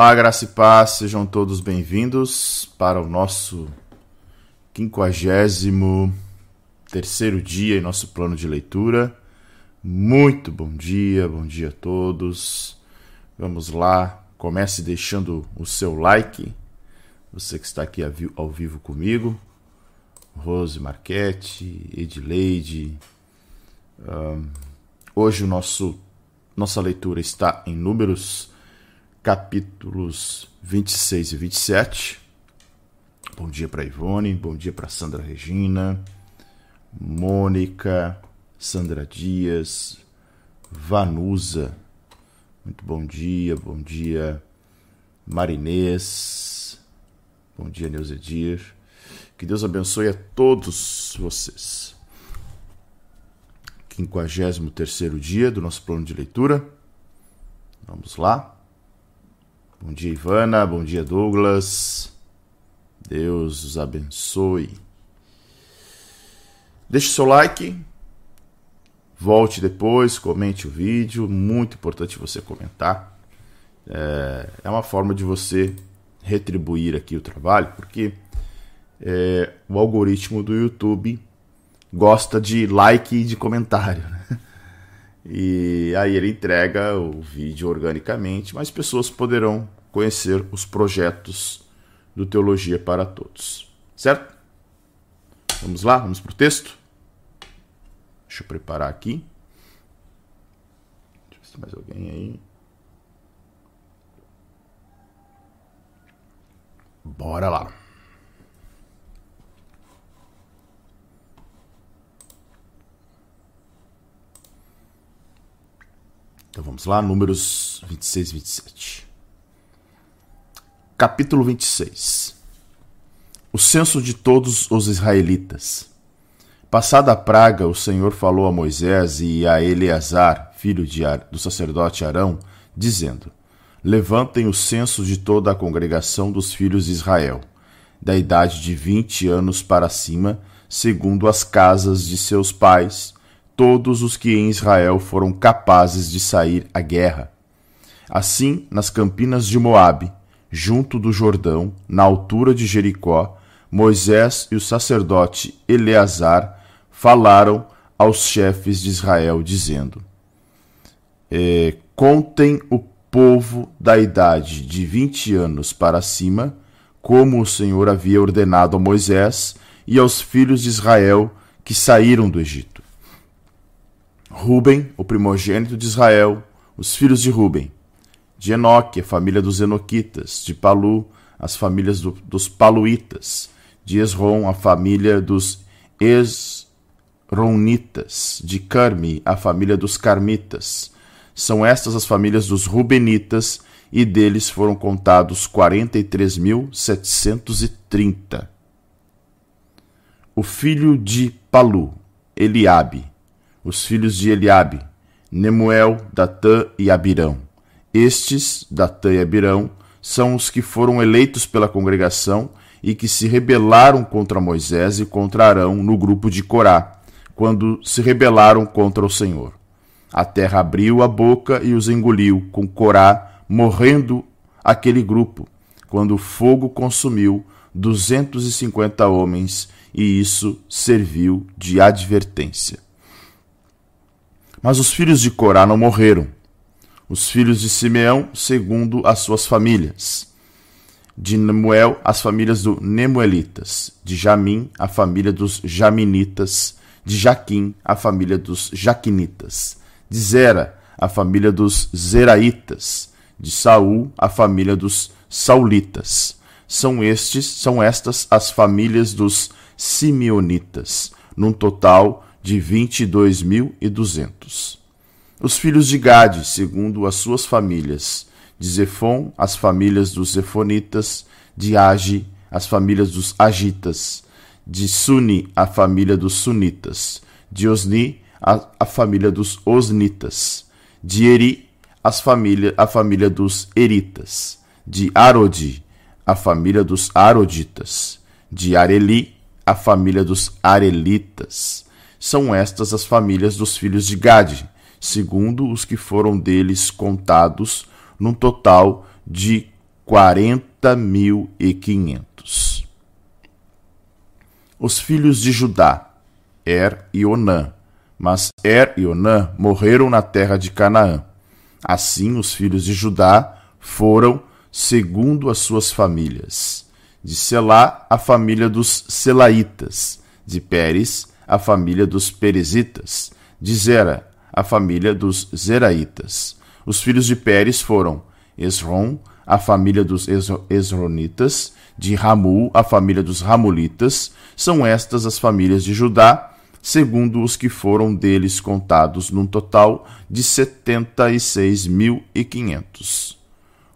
Olá, graça e paz, sejam todos bem-vindos para o nosso quinquagésimo terceiro dia em nosso plano de leitura. Muito bom dia, bom dia a todos. Vamos lá, comece deixando o seu like, você que está aqui ao vivo comigo, Rose Marchetti, Edileide. Um, hoje o nosso nossa leitura está em números capítulos 26 e 27. Bom dia para Ivone, bom dia para Sandra Regina, Mônica, Sandra Dias, Vanusa. Muito bom dia, bom dia Marinês, bom dia Neuzedir. Que Deus abençoe a todos vocês. 53 dia do nosso plano de leitura. Vamos lá. Bom dia, Ivana. Bom dia, Douglas. Deus os abençoe. Deixe seu like. Volte depois, comente o vídeo. Muito importante você comentar. É, é uma forma de você retribuir aqui o trabalho, porque é, o algoritmo do YouTube gosta de like e de comentário. Né? E aí ele entrega o vídeo organicamente, mas pessoas poderão conhecer os projetos do Teologia para Todos. Certo? Vamos lá, vamos para o texto? Deixa eu preparar aqui. Deixa eu ver se tem mais alguém aí. Bora lá. Então vamos lá, números 26 e 27. Capítulo 26 O censo de todos os israelitas. Passada a praga, o Senhor falou a Moisés e a Eleazar, filho de Ar, do sacerdote Arão, dizendo: Levantem o censo de toda a congregação dos filhos de Israel, da idade de vinte anos para cima, segundo as casas de seus pais, todos os que em Israel foram capazes de sair à guerra. Assim, nas campinas de Moabe, junto do Jordão, na altura de Jericó, Moisés e o sacerdote Eleazar falaram aos chefes de Israel, dizendo: é, Contem o povo da idade de vinte anos para cima, como o Senhor havia ordenado a Moisés e aos filhos de Israel que saíram do Egito. Ruben, o primogênito de Israel, os filhos de Ruben, de Enoque, a família dos Enoquitas, de Palu, as famílias do, dos Paluitas, de Esrom, a família dos Esronitas, de Carmi, a família dos Carmitas. São estas as famílias dos Rubenitas, e deles foram contados 43.730. O filho de Palu, Eliabe, os filhos de Eliabe, Nemuel, Datã e Abirão. Estes, Datã e Abirão, são os que foram eleitos pela congregação e que se rebelaram contra Moisés e contra Arão no grupo de Corá, quando se rebelaram contra o Senhor. A terra abriu a boca e os engoliu, com Corá morrendo aquele grupo, quando o fogo consumiu duzentos e cinquenta homens, e isso serviu de advertência. Mas os filhos de Corá não morreram. Os filhos de Simeão, segundo as suas famílias. De Nemuel, as famílias dos Nemuelitas. De Jamim, a família dos Jaminitas. De Jaquim, a família dos Jaquinitas. De Zera, a família dos Zeraitas. De Saul, a família dos Saulitas. São estes, são estas as famílias dos Simeonitas, num total de 22.200. Os filhos de Gade, segundo as suas famílias, de Zefon, as famílias dos Zefonitas, de Agi, as famílias dos Agitas, de Suni, a família dos Sunitas, de Osni, a, a família dos Osnitas, De Eri, as família, a família dos Eritas. De Arodi, a família dos Aroditas. De Areli, a família dos Arelitas. São estas as famílias dos filhos de Gade, segundo os que foram deles contados, num total de quarenta mil e quinhentos. Os filhos de Judá, Er e Onã, mas Er e Onã morreram na terra de Canaã. Assim, os filhos de Judá foram segundo as suas famílias. De Selá, a família dos Selaitas. De Pérez, a família dos Perezitas. De Zera, a família dos Zeraitas. Os filhos de Pérez foram Esron, a família dos Esronitas. De Ramul, a família dos Ramulitas. São estas as famílias de Judá, segundo os que foram deles contados, num total de setenta e seis mil e quinhentos.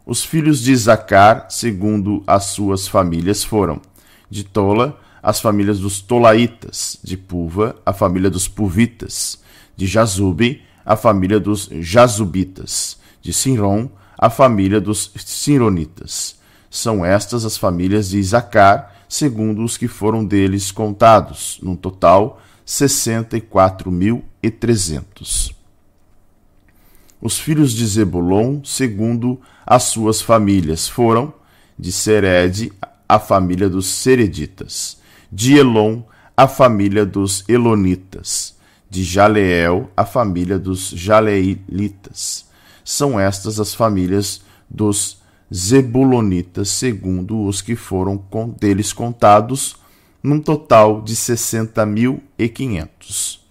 Os filhos de Zacar, segundo as suas famílias, foram de Tola, as famílias dos Tolaitas, de Puva, a família dos Puvitas, de Jazube, a família dos Jazubitas, de Sinron, a família dos Sinronitas. São estas as famílias de Zacar, segundo os que foram deles contados, num total 64.300. Os filhos de Zebulon, segundo as suas famílias, foram de Sered, a família dos Sereditas, de Elon, a família dos Elonitas, de Jaleel, a família dos Jaleelitas. São estas as famílias dos Zebulonitas, segundo os que foram deles contados, num total de sessenta mil e quinhentos.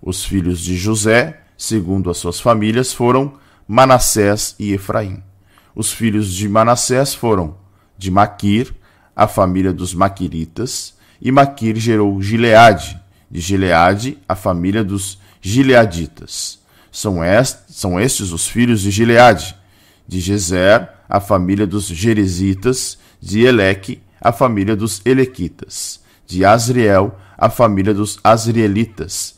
Os filhos de José, segundo as suas famílias, foram Manassés e Efraim. Os filhos de Manassés foram de Maquir, a família dos Maquiritas, e Maquir gerou Gileade, de Gileade, a família dos Gileaditas. São, est, são estes os filhos de Gileade, de Gezer, a família dos Jerezitas, de Eleque, a família dos Elequitas. De Asriel, a família dos Asrielitas,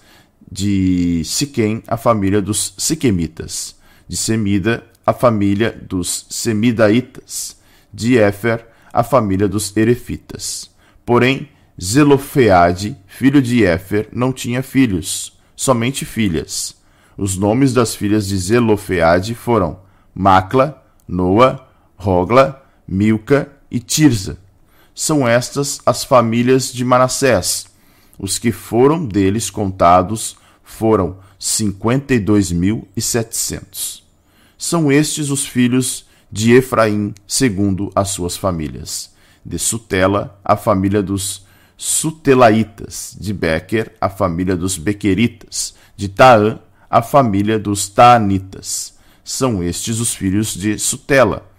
de Siquém, a família dos Siquemitas, de Semida, a família dos Semidaitas, de Éfer, a família dos Erefitas. Porém, Zelofeade, filho de Éfer, não tinha filhos, somente filhas. Os nomes das filhas de Zelofeade foram Macla, Noa, Rogla, Milca e Tirza são estas as famílias de Manassés. Os que foram deles contados foram cinquenta e dois mil e setecentos. São estes os filhos de Efraim, segundo as suas famílias. De Sutela, a família dos Sutelaitas, de Becker, a família dos Bequeritas, de Taã, a família dos Taanitas. São estes os filhos de Sutela.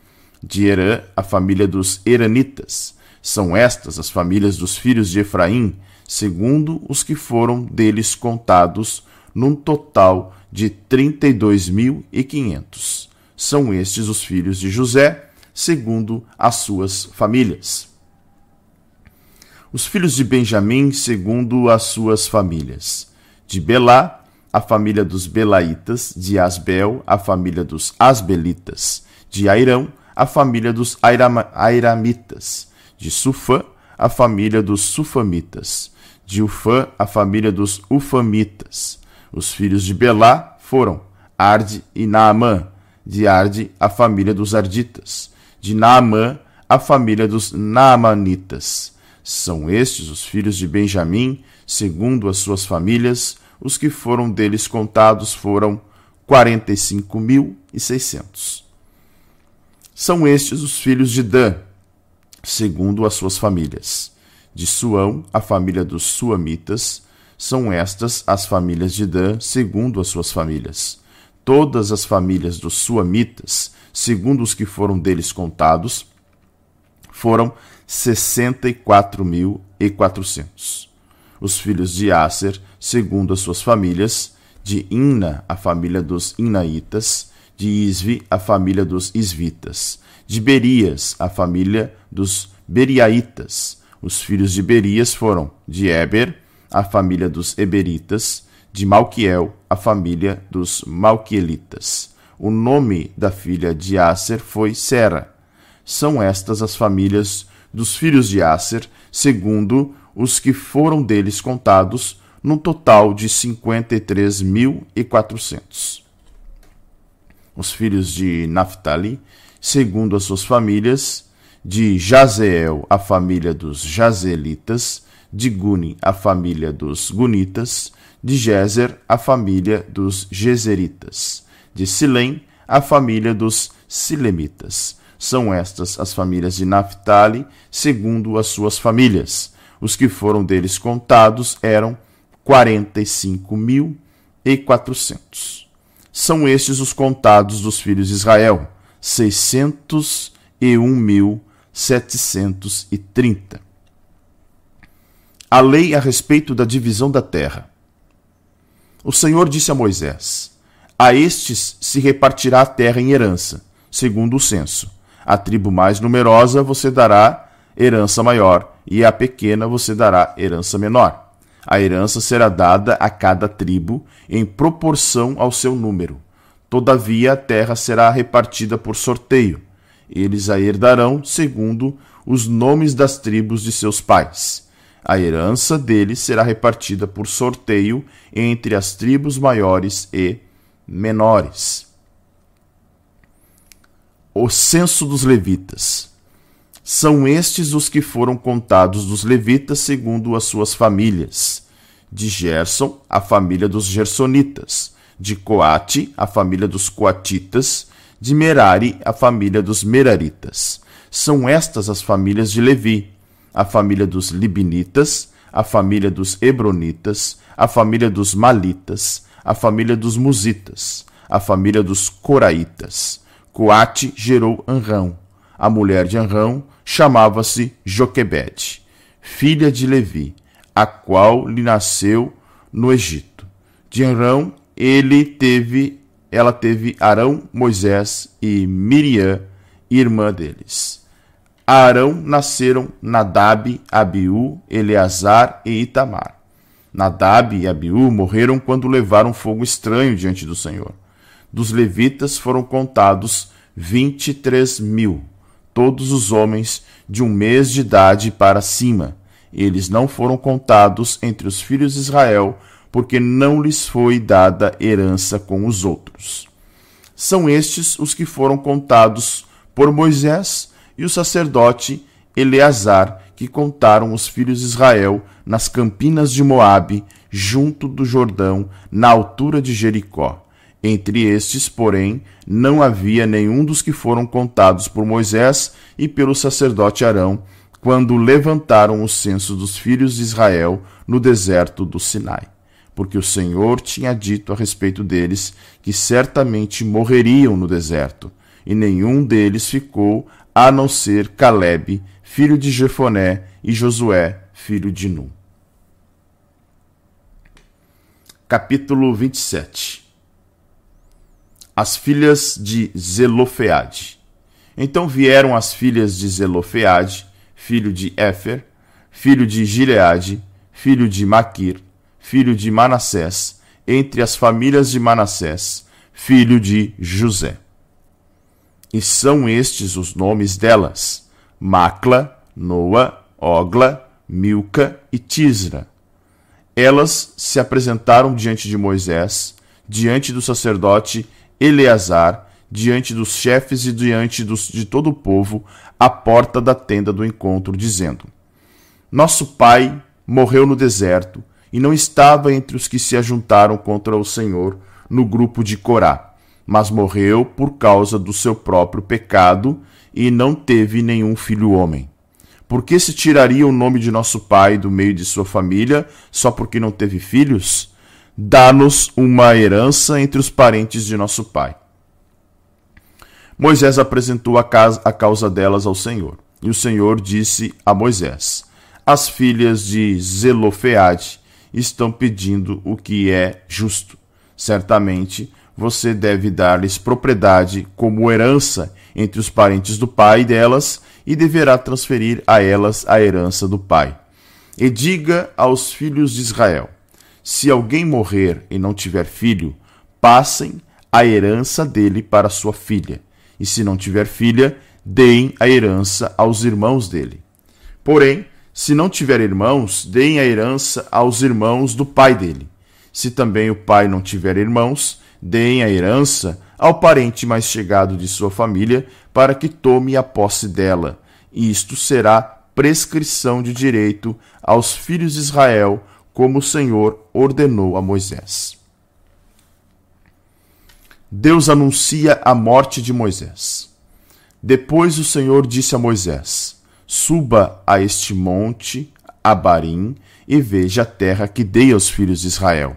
De Herã, a família dos Eranitas são estas as famílias dos filhos de Efraim, segundo os que foram deles contados, num total de trinta e dois mil e quinhentos. São estes os filhos de José, segundo as suas famílias. Os filhos de Benjamim, segundo as suas famílias. De Belá, a família dos Belaitas, de Asbel, a família dos Asbelitas, de Airão, a família dos Airamitas, de Sufã, a família dos Sufamitas. De Ufã, a família dos Ufamitas. Os filhos de Belá foram Arde e Naamã. De Arde, a família dos Arditas. De Naamã, a família dos Naamanitas. São estes os filhos de Benjamim, segundo as suas famílias. Os que foram deles contados foram quarenta e cinco mil e seiscentos. São estes os filhos de Dan, segundo as suas famílias. De Suão, a família dos Suamitas, são estas as famílias de Dan, segundo as suas famílias. Todas as famílias dos Suamitas, segundo os que foram deles contados, foram sessenta e quatro mil e quatrocentos. Os filhos de Aser, segundo as suas famílias, de Inna, a família dos Inaitas, de Isvi, a família dos Isvitas, de Berias, a família dos Beriaitas. Os filhos de Berias foram de Eber, a família dos Eberitas, de Malquiel, a família dos Malquielitas. O nome da filha de Aser foi Sera. São estas as famílias dos filhos de Aser, segundo os que foram deles contados, num total de 53.400. Os filhos de Naphtali, segundo as suas famílias, de Jazeel, a família dos Jazelitas, de Guni, a família dos Gunitas, de Jezer, a família dos Jezeritas, de Silém, a família dos Silemitas. São estas as famílias de Naphtali, segundo as suas famílias. Os que foram deles contados eram quarenta e cinco mil e quatrocentos. São estes os contados dos filhos de Israel, seiscentos e um mil setecentos e trinta. A lei a respeito da divisão da terra. O Senhor disse a Moisés: A estes se repartirá a terra em herança, segundo o censo. A tribo mais numerosa você dará herança maior, e a pequena você dará herança menor. A herança será dada a cada tribo em proporção ao seu número. Todavia a terra será repartida por sorteio. Eles a herdarão segundo os nomes das tribos de seus pais. A herança deles será repartida por sorteio entre as tribos maiores e menores. O censo dos levitas. São estes os que foram contados dos levitas segundo as suas famílias. De Gerson, a família dos Gersonitas. De Coate, a família dos Coatitas. De Merari, a família dos Meraritas. São estas as famílias de Levi. A família dos Libinitas, a família dos Hebronitas, a família dos Malitas, a família dos Musitas, a família dos Coraitas. Coate gerou Anrão. A mulher de Anrão chamava-se Joquebede, filha de Levi, a qual lhe nasceu no Egito. De Arão ele teve, ela teve Arão, Moisés e Miriam, irmã deles. A Arão nasceram Nadab, Abiú, Eleazar e Itamar. Nadab e Abiú morreram quando levaram fogo estranho diante do Senhor. Dos levitas foram contados vinte e três mil todos os homens de um mês de idade para cima. Eles não foram contados entre os filhos de Israel, porque não lhes foi dada herança com os outros. São estes os que foram contados por Moisés e o sacerdote Eleazar, que contaram os filhos de Israel nas campinas de Moabe, junto do Jordão, na altura de Jericó. Entre estes, porém, não havia nenhum dos que foram contados por Moisés e pelo sacerdote Arão, quando levantaram o censo dos filhos de Israel no deserto do Sinai. Porque o Senhor tinha dito a respeito deles que certamente morreriam no deserto, e nenhum deles ficou, a não ser Caleb, filho de Jefoné, e Josué, filho de Nun. Capítulo 27 as filhas de Zelofeade. Então vieram as filhas de Zelofeade, filho de Éfer, filho de Gileade, filho de Maquir, filho de Manassés, entre as famílias de Manassés, filho de José. E são estes os nomes delas: Macla, Noa, Ogla, Milca e Tisra. Elas se apresentaram diante de Moisés, diante do sacerdote Eleazar, diante dos chefes e diante dos, de todo o povo, à porta da tenda do encontro, dizendo: Nosso pai morreu no deserto e não estava entre os que se ajuntaram contra o Senhor no grupo de Corá, mas morreu por causa do seu próprio pecado e não teve nenhum filho homem. Por que se tiraria o nome de nosso pai do meio de sua família só porque não teve filhos? Dá-nos uma herança entre os parentes de nosso pai. Moisés apresentou a, casa, a causa delas ao Senhor. E o Senhor disse a Moisés: As filhas de Zelofeade estão pedindo o que é justo. Certamente você deve dar-lhes propriedade como herança entre os parentes do pai delas e deverá transferir a elas a herança do pai. E diga aos filhos de Israel: se alguém morrer e não tiver filho, passem a herança dele para sua filha, e se não tiver filha, deem a herança aos irmãos dele. Porém, se não tiver irmãos, deem a herança aos irmãos do pai dele. Se também o pai não tiver irmãos, deem a herança ao parente mais chegado de sua família, para que tome a posse dela. E isto será prescrição de direito aos filhos de Israel, como o Senhor ordenou a Moisés. Deus anuncia a morte de Moisés. Depois o Senhor disse a Moisés: Suba a este monte, Abarim, e veja a terra que dei aos filhos de Israel.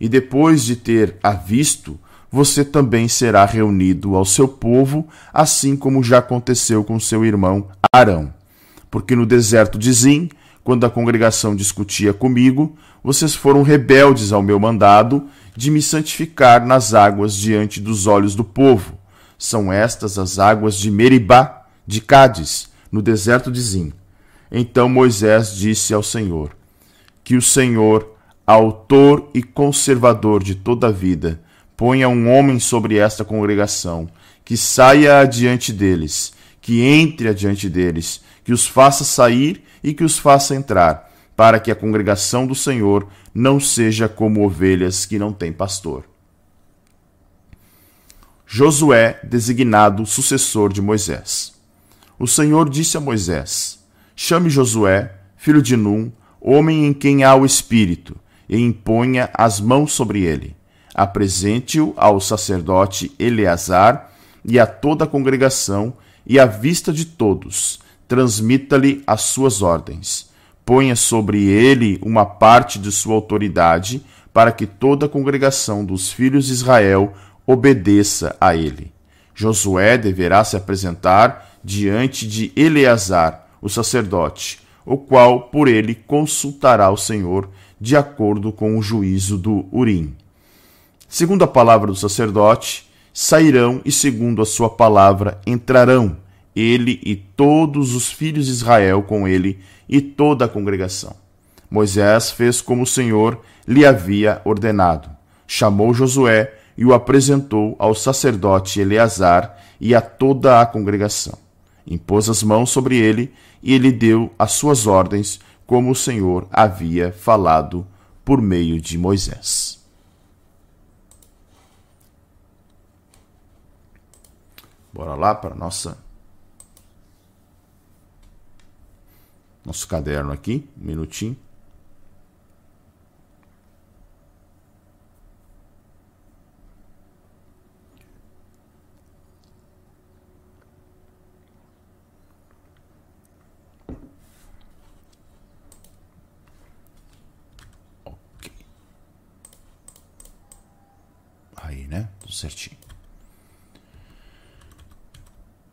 E depois de ter a visto, você também será reunido ao seu povo, assim como já aconteceu com seu irmão Arão. Porque no deserto de Zim, quando a congregação discutia comigo, vocês foram rebeldes ao meu mandado de me santificar nas águas diante dos olhos do povo. São estas as águas de Meribá, de Cádiz, no deserto de Zim. Então Moisés disse ao Senhor: Que o Senhor, autor e conservador de toda a vida, ponha um homem sobre esta congregação, que saia adiante deles, que entre adiante deles, que os faça sair e que os faça entrar para que a congregação do Senhor não seja como ovelhas que não têm pastor. Josué, designado sucessor de Moisés. O Senhor disse a Moisés: Chame Josué, filho de Num, homem em quem há o Espírito, e imponha as mãos sobre ele. Apresente-o ao sacerdote Eleazar e a toda a congregação, e à vista de todos, transmita-lhe as suas ordens ponha sobre ele uma parte de sua autoridade, para que toda a congregação dos filhos de Israel obedeça a ele. Josué deverá se apresentar diante de Eleazar, o sacerdote, o qual por ele consultará o Senhor de acordo com o juízo do Urim. Segundo a palavra do sacerdote, sairão e segundo a sua palavra entrarão ele e todos os filhos de Israel com ele e toda a congregação. Moisés fez como o Senhor lhe havia ordenado. Chamou Josué e o apresentou ao sacerdote Eleazar e a toda a congregação. Impôs as mãos sobre ele e ele deu as suas ordens, como o Senhor havia falado por meio de Moisés. Bora lá para a nossa nosso caderno aqui, um minutinho. Ok. Aí, né? Certinho.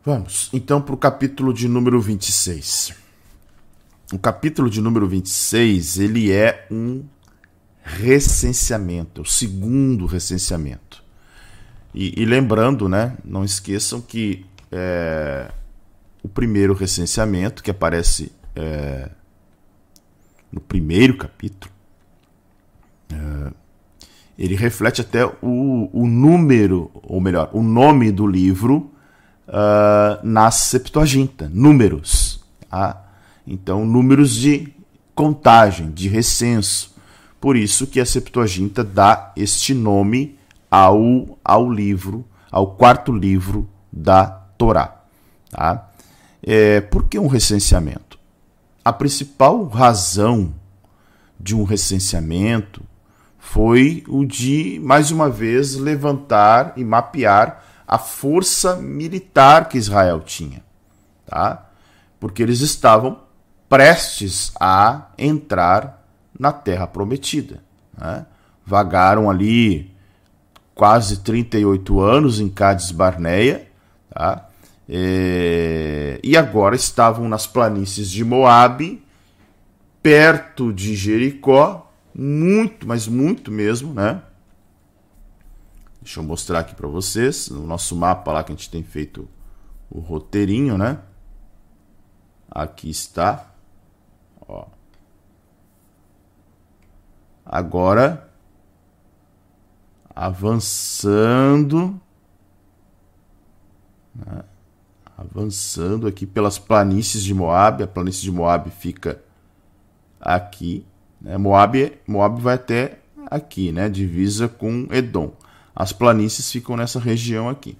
Vamos então para o capítulo de número 26 o capítulo de número 26, ele é um recenseamento, é o segundo recenseamento. E, e lembrando, né, não esqueçam que é, o primeiro recenseamento, que aparece é, no primeiro capítulo, é, ele reflete até o, o número, ou melhor, o nome do livro uh, na Septuaginta, números. Tá? Então, números de contagem, de recenso. Por isso que a Septuaginta dá este nome ao, ao livro, ao quarto livro da Torá. Tá? É, por que um recenseamento? A principal razão de um recenseamento foi o de, mais uma vez, levantar e mapear a força militar que Israel tinha. Tá? Porque eles estavam prestes a entrar na Terra Prometida. Né? Vagaram ali quase 38 anos em Cádiz Barneia, tá? É... e agora estavam nas planícies de Moabe, perto de Jericó, muito, mas muito mesmo, né? Deixa eu mostrar aqui para vocês, no nosso mapa lá que a gente tem feito o roteirinho, né? Aqui está. Ó. Agora, avançando, né? avançando aqui pelas planícies de Moab. A planície de Moab fica aqui. Né? Moab, Moab vai até aqui, né? Divisa com Edom. As planícies ficam nessa região aqui,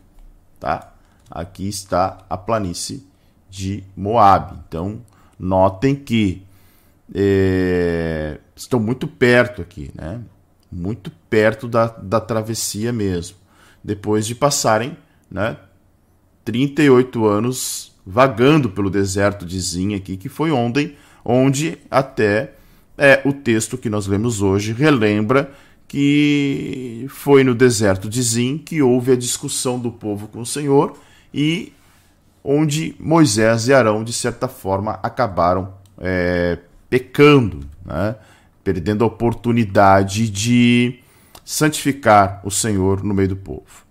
tá? Aqui está a planície de Moab. Então, notem que é, estão muito perto aqui, né? Muito perto da, da travessia mesmo. Depois de passarem, né? 38 anos vagando pelo deserto de Zin aqui, que foi onde, onde até é, o texto que nós lemos hoje relembra que foi no deserto de Zin que houve a discussão do povo com o Senhor e onde Moisés e Arão, de certa forma, acabaram é, pecando, né? perdendo a oportunidade de santificar o Senhor no meio do povo.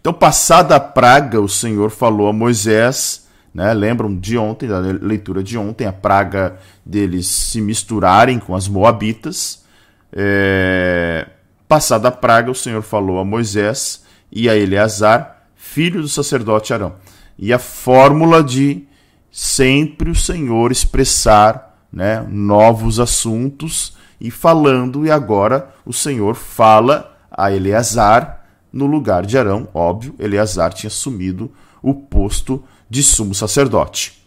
Então, passada a praga, o Senhor falou a Moisés, né? lembram de ontem, da leitura de ontem, a praga deles se misturarem com as moabitas. É... Passada a praga, o Senhor falou a Moisés e a Eleazar, filho do sacerdote Arão. E a fórmula de sempre o Senhor expressar né, novos assuntos e falando, e agora o Senhor fala a Eleazar no lugar de Arão. Óbvio, Eleazar tinha assumido o posto de sumo sacerdote.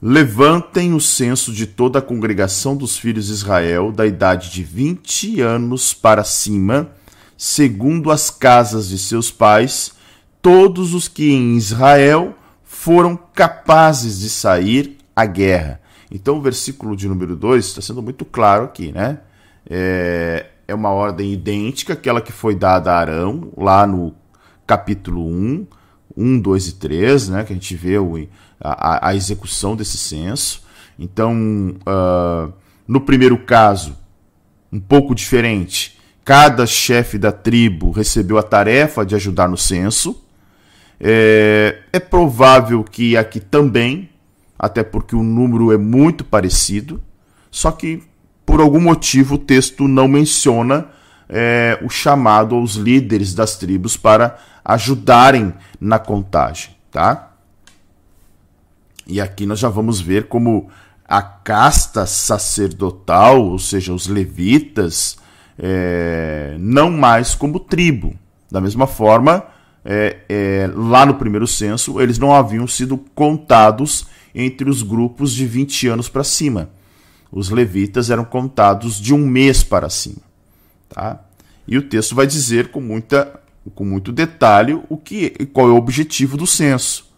Levantem o censo de toda a congregação dos filhos de Israel, da idade de 20 anos para cima, segundo as casas de seus pais, todos os que em Israel foram capazes de sair à guerra. Então o versículo de número 2 está sendo muito claro aqui, né? É, é uma ordem idêntica àquela que foi dada a Arão, lá no capítulo 1, 1, 2 e 3, né? Que a gente vê o, a, a execução desse censo. Então, uh, no primeiro caso, um pouco diferente, cada chefe da tribo recebeu a tarefa de ajudar no censo. É, é provável que aqui também, até porque o número é muito parecido, só que por algum motivo o texto não menciona é, o chamado aos líderes das tribos para ajudarem na contagem, tá? E aqui nós já vamos ver como a casta sacerdotal, ou seja, os levitas, é, não mais como tribo. Da mesma forma, é, é, lá no primeiro censo, eles não haviam sido contados entre os grupos de 20 anos para cima. Os levitas eram contados de um mês para cima. Tá? E o texto vai dizer com, muita, com muito detalhe o que, qual é o objetivo do censo.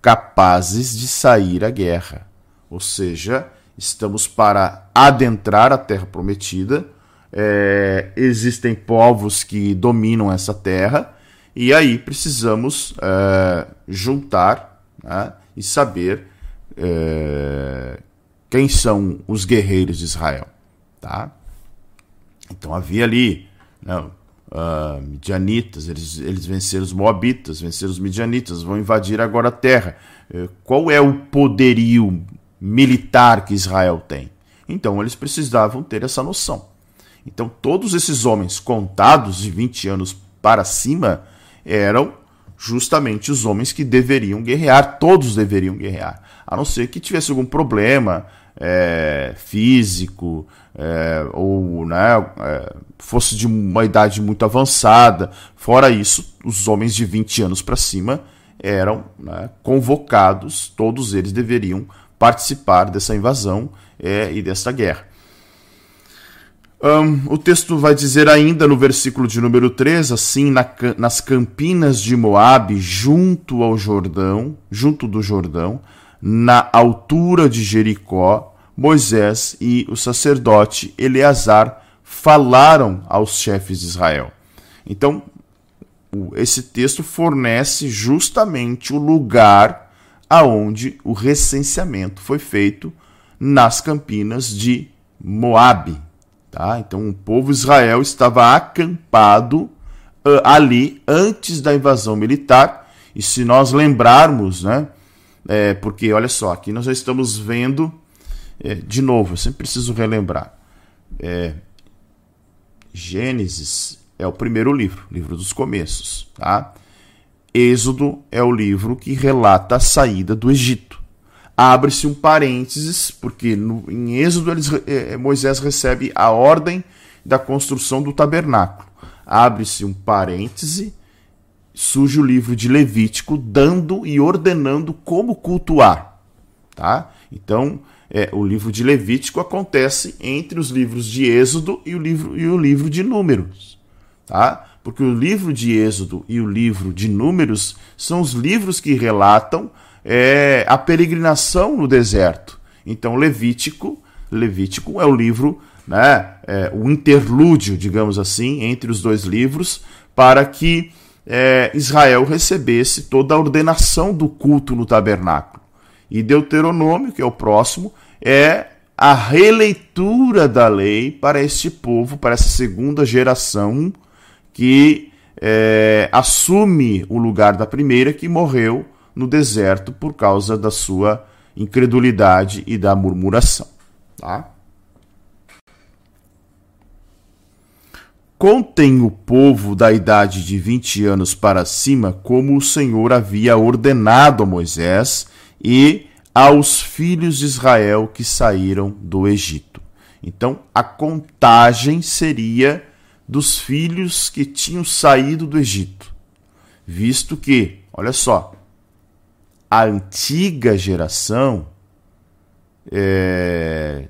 Capazes de sair à guerra. Ou seja, estamos para adentrar a terra prometida. É, existem povos que dominam essa terra e aí precisamos é, juntar né, e saber é, quem são os guerreiros de Israel. Tá? Então havia ali né, uh, midianitas, eles, eles venceram os moabitas, venceram os midianitas, vão invadir agora a terra. Uh, qual é o poderio militar que Israel tem? Então eles precisavam ter essa noção. Então todos esses homens contados de 20 anos para cima eram justamente os homens que deveriam guerrear, todos deveriam guerrear, a não ser que tivesse algum problema é, físico é, ou né, é, fosse de uma idade muito avançada. Fora isso, os homens de 20 anos para cima eram né, convocados, todos eles deveriam participar dessa invasão é, e dessa guerra. Um, o texto vai dizer ainda no versículo de número 3, assim, na, nas campinas de Moabe, junto ao Jordão, junto do Jordão, na altura de Jericó, Moisés e o sacerdote Eleazar falaram aos chefes de Israel. Então, esse texto fornece justamente o lugar aonde o recenseamento foi feito nas campinas de Moabe. Tá? Então o povo Israel estava acampado uh, ali antes da invasão militar. E se nós lembrarmos, né, é, porque olha só, aqui nós já estamos vendo é, de novo, eu sempre preciso relembrar. É, Gênesis é o primeiro livro, livro dos começos, tá? Êxodo é o livro que relata a saída do Egito. Abre-se um parênteses, porque no, em Êxodo eles, é, Moisés recebe a ordem da construção do tabernáculo. Abre-se um parêntese, surge o livro de Levítico dando e ordenando como cultuar. Tá? Então, é, o livro de Levítico acontece entre os livros de Êxodo e o livro, e o livro de Números. Tá? Porque o livro de Êxodo e o livro de Números são os livros que relatam é, a peregrinação no deserto. Então, Levítico, Levítico é o livro, né, é, o interlúdio, digamos assim, entre os dois livros, para que é, Israel recebesse toda a ordenação do culto no tabernáculo. E Deuteronômio, que é o próximo, é a releitura da lei para este povo, para essa segunda geração que é, assume o lugar da primeira que morreu no deserto por causa da sua incredulidade e da murmuração. Tá? Contem o povo da idade de 20 anos para cima, como o Senhor havia ordenado a Moisés e aos filhos de Israel que saíram do Egito. Então, a contagem seria dos filhos que tinham saído do Egito, visto que, olha só, a antiga geração, é,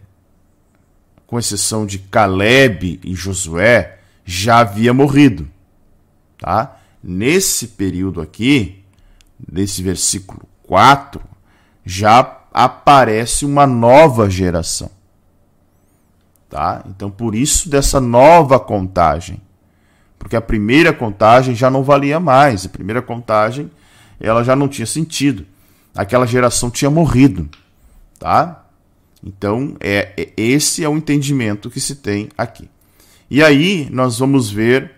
com exceção de Caleb e Josué, já havia morrido. Tá? Nesse período aqui, nesse versículo 4, já aparece uma nova geração. Tá? Então, por isso dessa nova contagem. Porque a primeira contagem já não valia mais. A primeira contagem ela já não tinha sentido. Aquela geração tinha morrido, tá? Então, é, é, esse é o entendimento que se tem aqui. E aí, nós vamos ver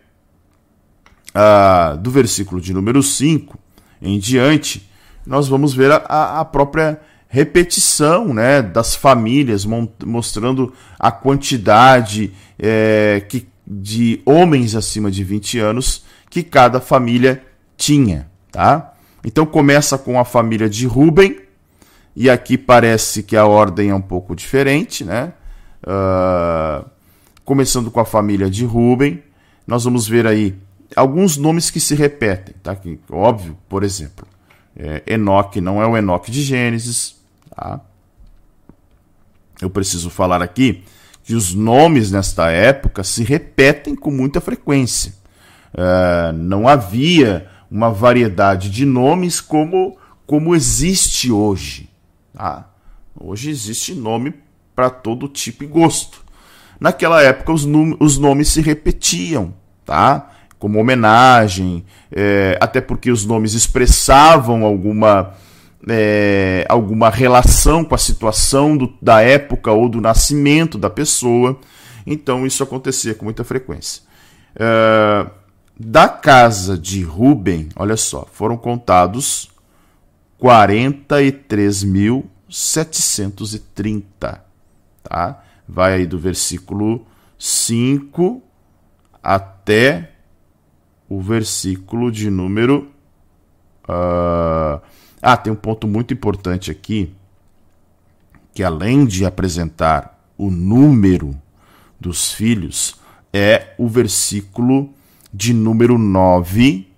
uh, do versículo de número 5 em diante, nós vamos ver a, a própria repetição né, das famílias, mostrando a quantidade é, que, de homens acima de 20 anos que cada família tinha. Tá? Então começa com a família de Ruben, e aqui parece que a ordem é um pouco diferente, né? Uh, começando com a família de Ruben, nós vamos ver aí alguns nomes que se repetem, tá? Que, óbvio, por exemplo, é, Enoque não é o Enoque de Gênesis, tá? Eu preciso falar aqui que os nomes nesta época se repetem com muita frequência. Uh, não havia uma variedade de nomes como, como existe hoje. Tá? Hoje existe nome para todo tipo e gosto. Naquela época os, os nomes se repetiam, tá? como homenagem, é, até porque os nomes expressavam alguma, é, alguma relação com a situação do, da época ou do nascimento da pessoa. Então isso acontecia com muita frequência. É, da casa de Ruben, olha só, foram contados 43.730, tá? Vai aí do versículo 5 até o versículo de número. Uh... Ah, tem um ponto muito importante aqui, que além de apresentar o número dos filhos, é o versículo de número 9,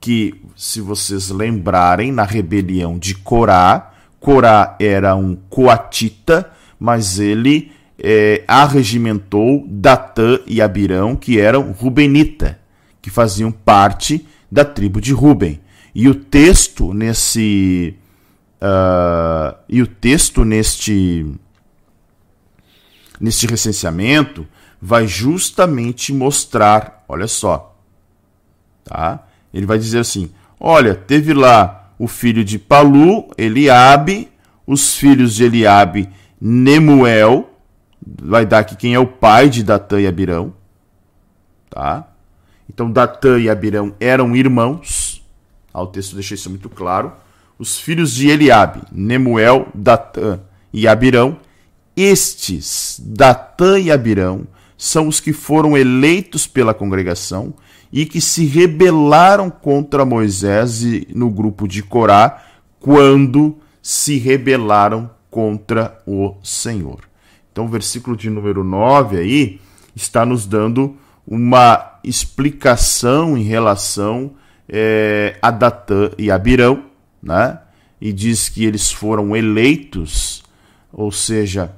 que, se vocês lembrarem, na rebelião de Corá, Corá era um coatita, mas ele é, arregimentou Datã e Abirão, que eram rubenita, que faziam parte da tribo de Ruben. E o texto nesse. Uh, e o texto neste. Neste recenseamento vai justamente mostrar, olha só, Tá? Ele vai dizer assim: olha, teve lá o filho de Palu, Eliabe, os filhos de Eliabe, Nemuel, vai dar aqui quem é o pai de Datã e Abirão. Tá? Então Datã e Abirão eram irmãos. Ah, o texto deixa isso muito claro. Os filhos de Eliabe, Nemuel, Datã e Abirão. Estes, Datã e Abirão, são os que foram eleitos pela congregação e que se rebelaram contra Moisés no grupo de Corá quando se rebelaram contra o Senhor. Então, o versículo de número 9 aí está nos dando uma explicação em relação é, a Datã e Abirão, né? E diz que eles foram eleitos, ou seja,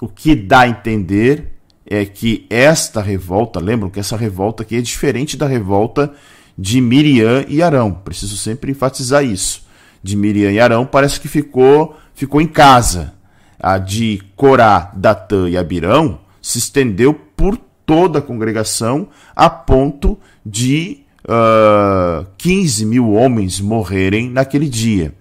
o que dá a entender é que esta revolta, lembram que essa revolta aqui é diferente da revolta de Miriam e Arão. Preciso sempre enfatizar isso. De Miriam e Arão parece que ficou ficou em casa. A de Corá, Datã e Abirão se estendeu por toda a congregação a ponto de uh, 15 mil homens morrerem naquele dia.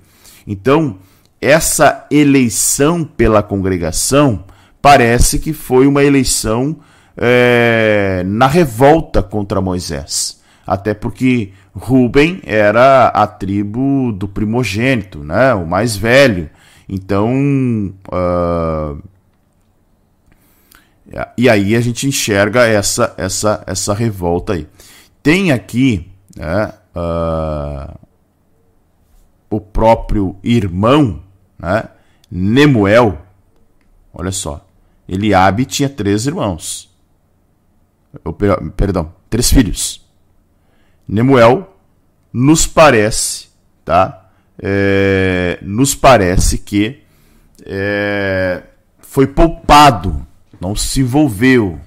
Então, essa eleição pela congregação parece que foi uma eleição é, na revolta contra Moisés. Até porque Ruben era a tribo do primogênito, né, o mais velho. Então, uh, e aí a gente enxerga essa, essa, essa revolta aí. Tem aqui né, uh, o próprio irmão, né, Nemuel. Olha só, Eliabe tinha três irmãos. Perdão, três filhos. Nemuel nos parece, tá? É, nos parece que é, foi poupado, não se envolveu,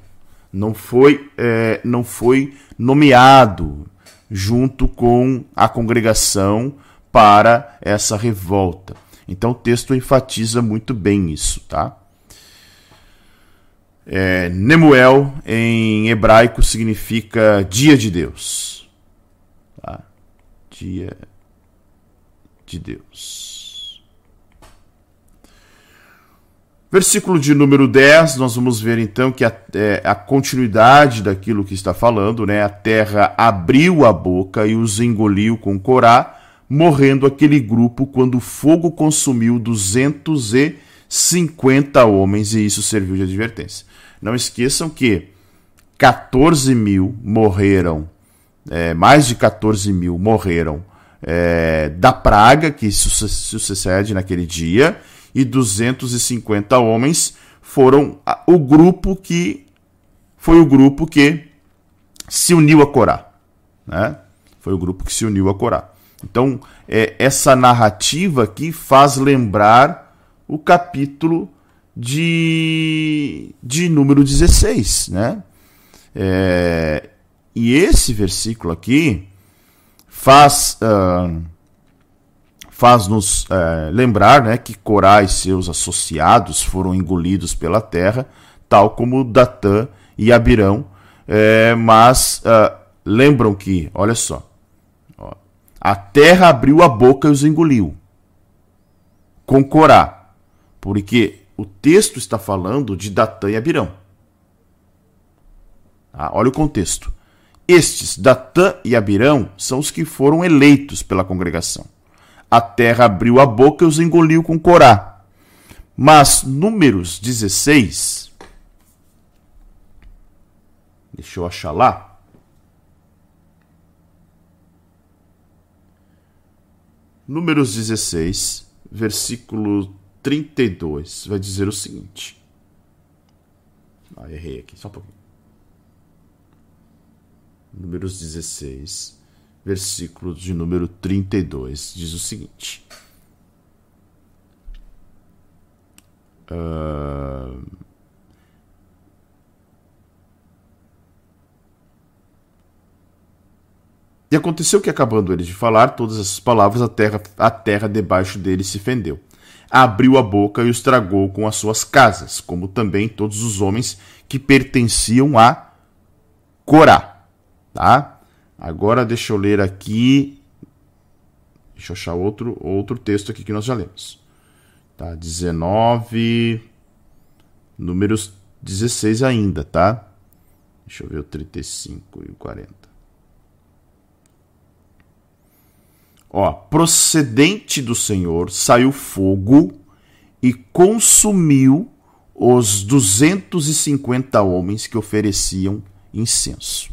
não foi, é, não foi nomeado junto com a congregação para essa revolta. Então o texto enfatiza muito bem isso, tá? É, Nemuel, em hebraico, significa dia de Deus. Tá? Dia de Deus. Versículo de número 10, nós vamos ver então que a, é, a continuidade daquilo que está falando, né? A terra abriu a boca e os engoliu com Corá, morrendo aquele grupo quando o fogo consumiu 250 homens, e isso serviu de advertência. Não esqueçam que 14 mil morreram, é, mais de 14 mil morreram é, da praga que sucede naquele dia, e 250 homens foram o grupo que foi o grupo que se uniu a Corá. Né? Foi o grupo que se uniu a Corá. Então, é, essa narrativa aqui faz lembrar o capítulo de, de número 16, né? É, e esse versículo aqui faz, uh, faz nos uh, lembrar né, que Corá e seus associados foram engolidos pela terra, tal como Datã e Abirão, é, mas uh, lembram que, olha só, ó, a terra abriu a boca e os engoliu, com Corá, porque o texto está falando de Datã e Abirão. Ah, olha o contexto. Estes, Datã e Abirão, são os que foram eleitos pela congregação. A terra abriu a boca e os engoliu com Corá. Mas Números 16. Deixa eu achar lá. Números 16, versículo 32 vai dizer o seguinte. Ah, errei aqui, só um pouquinho. Números 16, versículo de número 32, diz o seguinte. Uh... E aconteceu que, acabando ele de falar todas essas palavras, a terra, a terra debaixo dele se fendeu abriu a boca e os tragou com as suas casas, como também todos os homens que pertenciam a Corá. Tá? Agora deixa eu ler aqui. Deixa eu achar outro, outro texto aqui que nós já lemos. Tá? 19. Números 16 ainda, tá? Deixa eu ver o 35 e o 40. Ó, procedente do Senhor saiu fogo e consumiu os 250 homens que ofereciam incenso.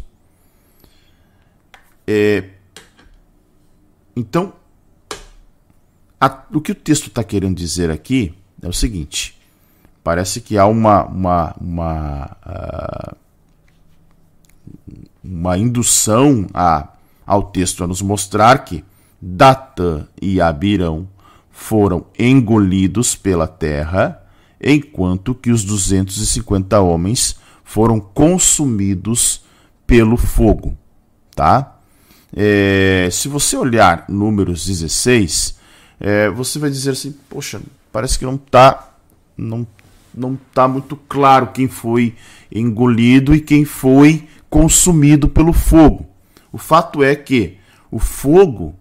É, então, a, o que o texto está querendo dizer aqui é o seguinte: parece que há uma, uma, uma, uh, uma indução a, ao texto a nos mostrar que Datã e Abirão foram engolidos pela terra, enquanto que os 250 homens foram consumidos pelo fogo, tá? É, se você olhar números 16, é, você vai dizer assim, poxa, parece que não está não, não tá muito claro quem foi engolido e quem foi consumido pelo fogo. O fato é que o fogo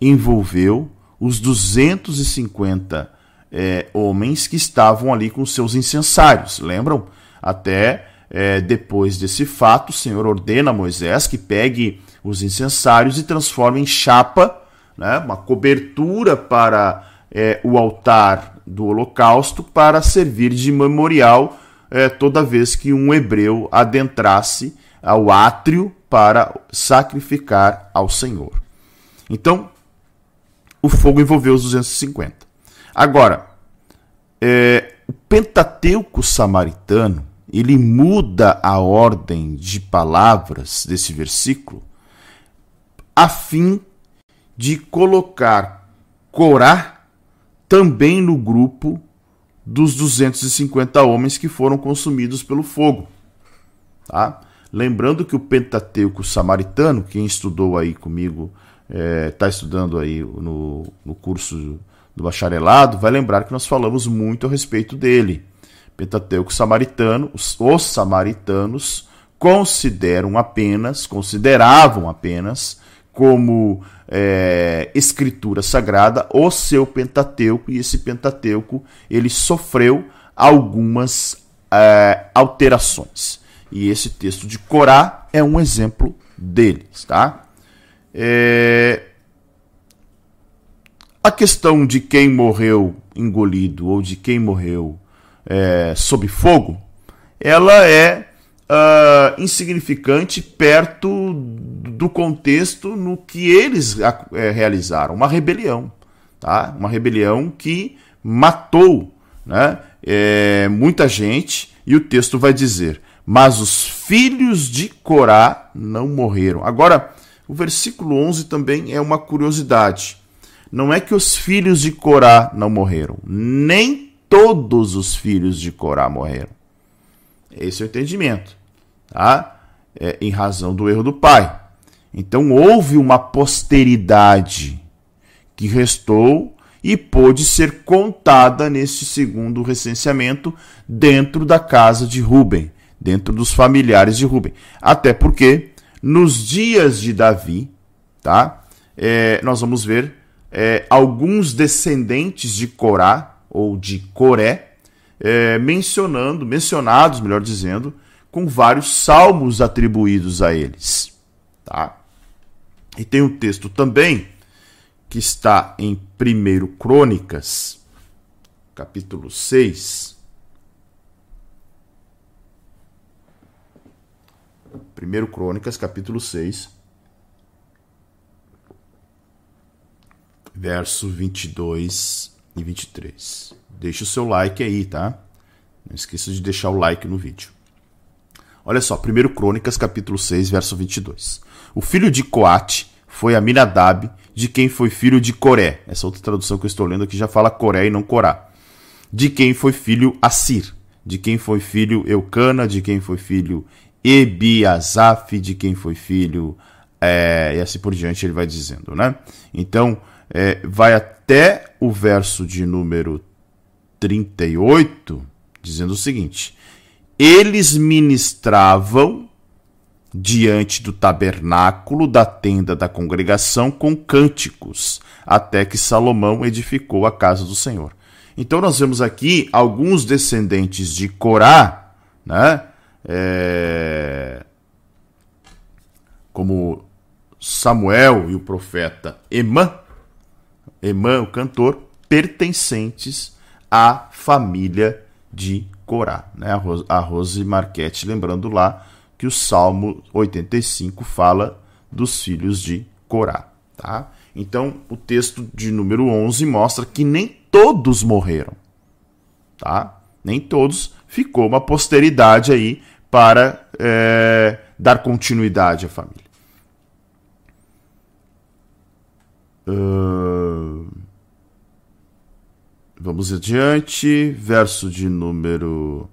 envolveu os 250 é, homens que estavam ali com seus incensários. Lembram? Até é, depois desse fato, o Senhor ordena a Moisés que pegue os incensários e transforme em chapa, né, uma cobertura para é, o altar do holocausto, para servir de memorial é, toda vez que um hebreu adentrasse ao átrio para sacrificar ao Senhor. Então, o fogo envolveu os 250. Agora, é, o Pentateuco samaritano ele muda a ordem de palavras desse versículo a fim de colocar Corá também no grupo dos 250 homens que foram consumidos pelo fogo. Tá? Lembrando que o Pentateuco samaritano, quem estudou aí comigo está é, estudando aí no, no curso do bacharelado, vai lembrar que nós falamos muito a respeito dele. Pentateuco samaritano, os, os samaritanos consideram apenas, consideravam apenas como é, escritura sagrada o seu Pentateuco e esse Pentateuco ele sofreu algumas é, alterações e esse texto de Corá é um exemplo deles, tá? É... A questão de quem morreu engolido ou de quem morreu é, sob fogo, ela é uh, insignificante perto do contexto no que eles é, realizaram, uma rebelião, tá? Uma rebelião que matou, né? É, muita gente e o texto vai dizer: mas os filhos de Corá não morreram. Agora o versículo 11 também é uma curiosidade. Não é que os filhos de Corá não morreram, nem todos os filhos de Corá morreram. Esse é o entendimento, tá? É, em razão do erro do pai. Então houve uma posteridade que restou e pôde ser contada neste segundo recenseamento dentro da casa de Ruben, dentro dos familiares de Ruben. Até porque nos dias de Davi, tá? É, nós vamos ver é, alguns descendentes de Corá ou de Coré é, mencionando, mencionados, melhor dizendo, com vários salmos atribuídos a eles, tá? E tem um texto também que está em 1 Crônicas, capítulo 6, 1 Crônicas, capítulo 6, verso 22 e 23. Deixe o seu like aí, tá? Não esqueça de deixar o like no vídeo. Olha só, 1 Crônicas, capítulo 6, verso 22. O filho de Coate foi Aminadab, de quem foi filho de Coré. Essa outra tradução que eu estou lendo aqui já fala Coré e não Corá. De quem foi filho Assir. De quem foi filho Eucana, de quem foi filho Ebiasaf, de quem foi filho, é, e assim por diante ele vai dizendo, né? Então, é, vai até o verso de número 38, dizendo o seguinte: Eles ministravam diante do tabernáculo da tenda da congregação com cânticos, até que Salomão edificou a casa do Senhor. Então nós vemos aqui alguns descendentes de Corá, né? É, como Samuel e o profeta Emã, Emã, o cantor, pertencentes à família de Corá. Né? A Rose Marchetti lembrando lá que o Salmo 85 fala dos filhos de Corá. Tá? Então, o texto de número 11 mostra que nem todos morreram. Tá? Nem todos. Ficou uma posteridade aí para é, dar continuidade à família. Uh, vamos adiante. Verso de número.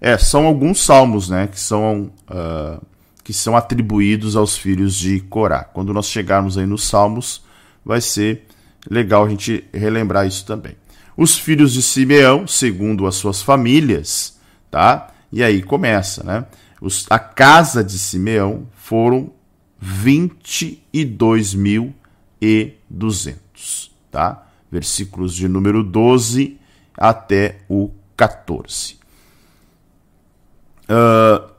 É, são alguns salmos, né? Que são. Uh, que são atribuídos aos filhos de Corá. Quando nós chegarmos aí nos Salmos, vai ser legal a gente relembrar isso também. Os filhos de Simeão, segundo as suas famílias, tá? E aí começa, né? Os, a casa de Simeão foram 22.200, tá? Versículos de número 12 até o 14. Uh,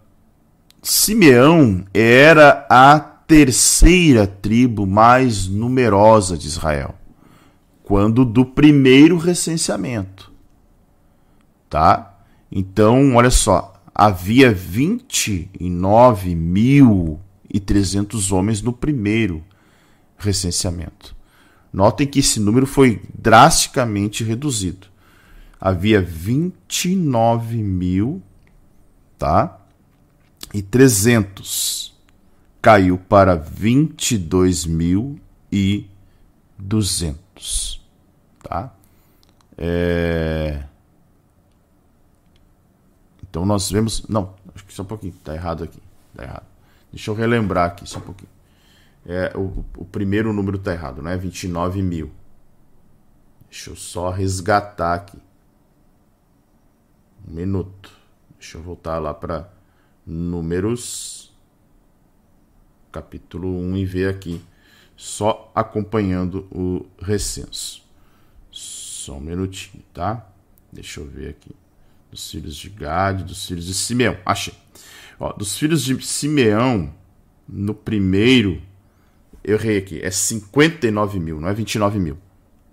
Simeão era a terceira tribo mais numerosa de Israel, quando do primeiro recenseamento. Tá? Então, olha só, havia 29.300 homens no primeiro recenseamento. Notem que esse número foi drasticamente reduzido. Havia 29 mil, tá? e 300 caiu para 22.200, tá? É... Então nós vemos, não, acho que só um pouquinho, tá errado aqui, tá errado. Deixa eu relembrar aqui só um pouquinho. É, o, o primeiro número tá errado, não é 29 mil. Deixa eu só resgatar aqui. Um minuto. Deixa eu voltar lá para Números, capítulo 1, e ver aqui, só acompanhando o recenso. Só um minutinho, tá? Deixa eu ver aqui. Dos filhos de Gade, dos filhos de Simeão. Achei. Ó, dos filhos de Simeão, no primeiro, eu errei aqui, é 59 mil, não é 29 mil.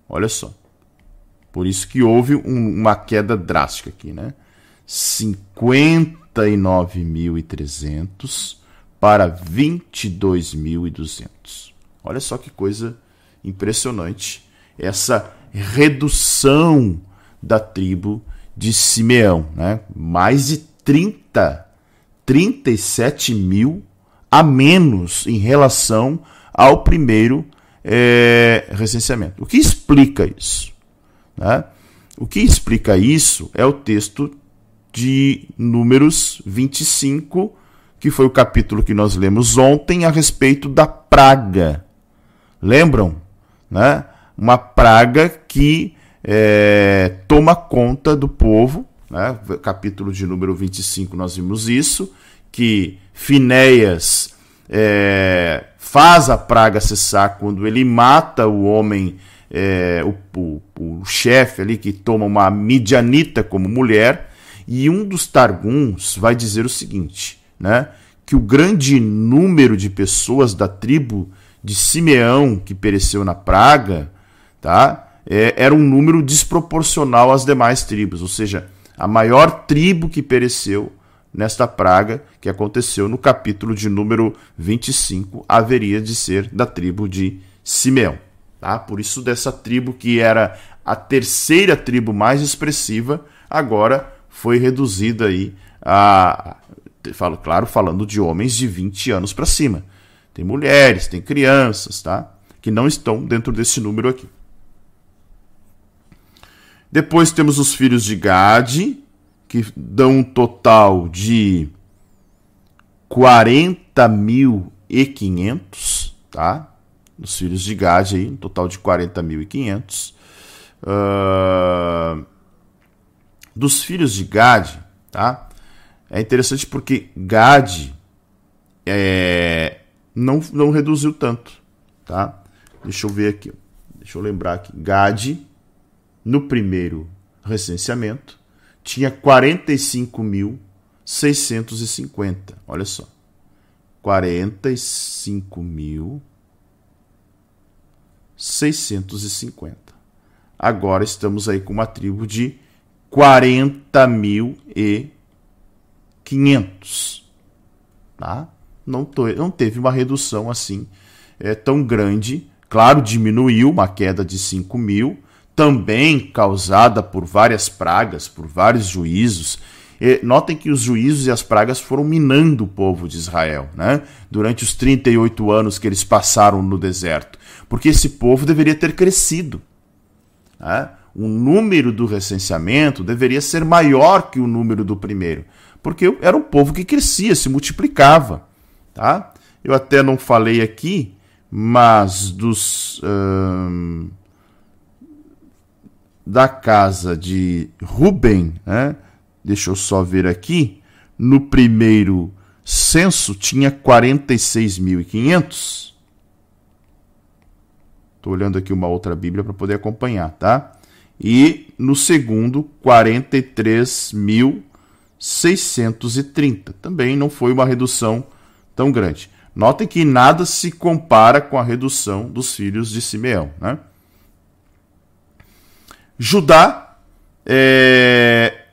Olha só. Por isso que houve um, uma queda drástica aqui, né? 50 39.300 para 22.200. Olha só que coisa impressionante essa redução da tribo de Simeão, né? Mais de 30, 37 mil a menos em relação ao primeiro é, recenseamento. O que explica isso? Né? O que explica isso é o texto de Números 25, que foi o capítulo que nós lemos ontem a respeito da praga. Lembram? Né? Uma praga que é, toma conta do povo. Né? Capítulo de número 25 nós vimos isso, que Finéias é, faz a praga cessar quando ele mata o homem, é, o, o, o chefe ali que toma uma midianita como mulher, e um dos Targuns vai dizer o seguinte, né? Que o grande número de pessoas da tribo de Simeão que pereceu na praga, tá? É, era um número desproporcional às demais tribos, ou seja, a maior tribo que pereceu nesta praga que aconteceu no capítulo de número 25 haveria de ser da tribo de Simeão. Tá? Por isso, dessa tribo que era a terceira tribo mais expressiva, agora foi reduzida aí a. Falo, claro, falando de homens de 20 anos para cima. Tem mulheres, tem crianças, tá? Que não estão dentro desse número aqui. Depois temos os filhos de Gade, que dão um total de 40.500, tá? Os filhos de Gade aí, um total de 40.500. Uh, dos filhos de Gade, tá? É interessante porque Gade é, não, não reduziu tanto, tá? Deixa eu ver aqui. Deixa eu lembrar aqui. Gade, no primeiro recenseamento, tinha 45.650. Olha só. 45.650. Agora estamos aí com uma tribo de 40.500. Tá? Não, to, não teve uma redução assim é, tão grande. Claro, diminuiu uma queda de 5 mil, também causada por várias pragas, por vários juízos. E, notem que os juízos e as pragas foram minando o povo de Israel, né? Durante os 38 anos que eles passaram no deserto. Porque esse povo deveria ter crescido. Né? O número do recenseamento deveria ser maior que o número do primeiro. Porque era um povo que crescia, se multiplicava. Tá? Eu até não falei aqui, mas dos. Da casa de Ruben, né? deixa eu só ver aqui, no primeiro censo tinha 46.500. Estou olhando aqui uma outra Bíblia para poder acompanhar, tá? E no segundo, 43.630. Também não foi uma redução tão grande. Notem que nada se compara com a redução dos filhos de Simeão. Né? Judá, é...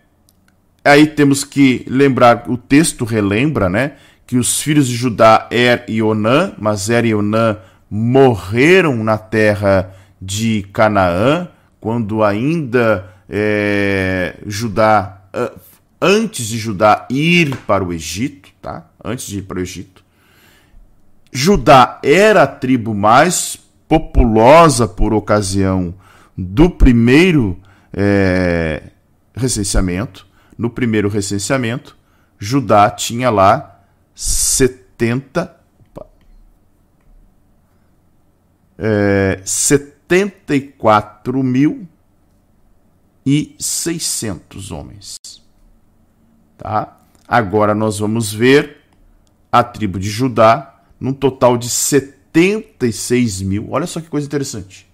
aí temos que lembrar, o texto relembra, né? Que os filhos de Judá, Er e Onã, mas Er e Onã morreram na terra de Canaã, quando ainda é, Judá, antes de Judá ir para o Egito, tá? Antes de ir para o Egito. Judá era a tribo mais populosa por ocasião do primeiro é, recenseamento. No primeiro recenseamento, Judá tinha lá 70 é, 74.600 homens. Tá? Agora nós vamos ver a tribo de Judá num total de 76 mil. Olha só que coisa interessante.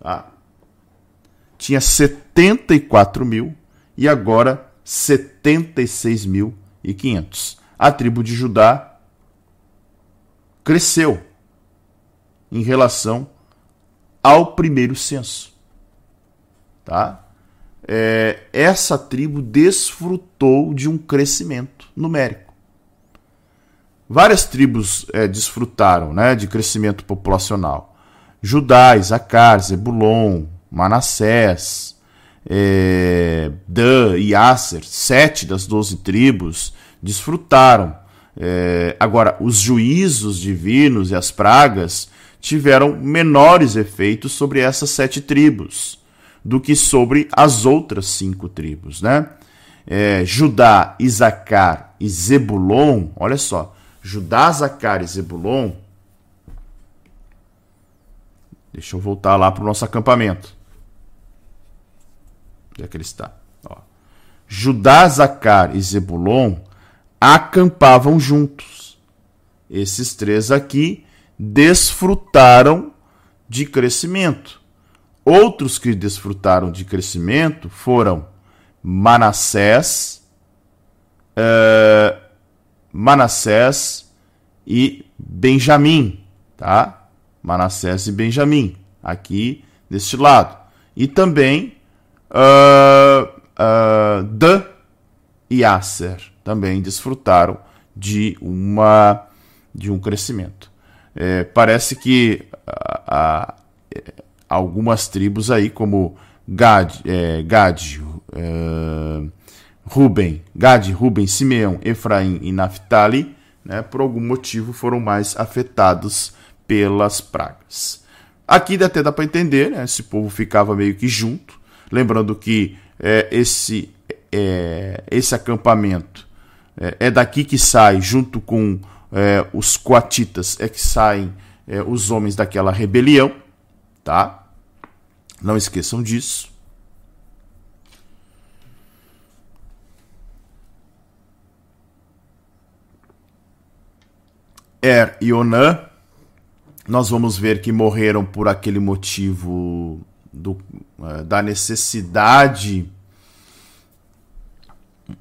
Tá? Tinha 74 mil e agora 76.500. A tribo de Judá cresceu em relação ao primeiro censo. Tá? É, essa tribo desfrutou de um crescimento numérico. Várias tribos é, desfrutaram né, de crescimento populacional. Judá, Isacar, Zebulon, Manassés, é, Dan e Aser, sete das doze tribos, desfrutaram. É, agora, os juízos divinos e as pragas tiveram menores efeitos sobre essas sete tribos do que sobre as outras cinco tribos, né? É, Judá, Isacar e Zebulon, olha só, Judá, Zacar e Zebulon. Deixa eu voltar lá para o nosso acampamento. Onde é que ele está? Ó. Judá, Zacar e Zebulon acampavam juntos. Esses três aqui desfrutaram de crescimento. Outros que desfrutaram de crescimento foram Manassés, uh, Manassés e Benjamim, tá? Manassés e Benjamim, aqui deste lado. E também uh, Dan e Aser também desfrutaram de, uma, de um crescimento. É, parece que a, a, algumas tribos aí, como Gad, é, Gad é, Ruben, Gad, Ruben, Simeão, Efraim e Naphtali, né, por algum motivo foram mais afetados pelas pragas. Aqui até dá para entender, né, esse povo ficava meio que junto, lembrando que é, esse, é, esse acampamento é, é daqui que sai, junto com é, os coatitas é que saem é, os homens daquela rebelião, tá? Não esqueçam disso. Er e Onã, nós vamos ver que morreram por aquele motivo do, uh, da necessidade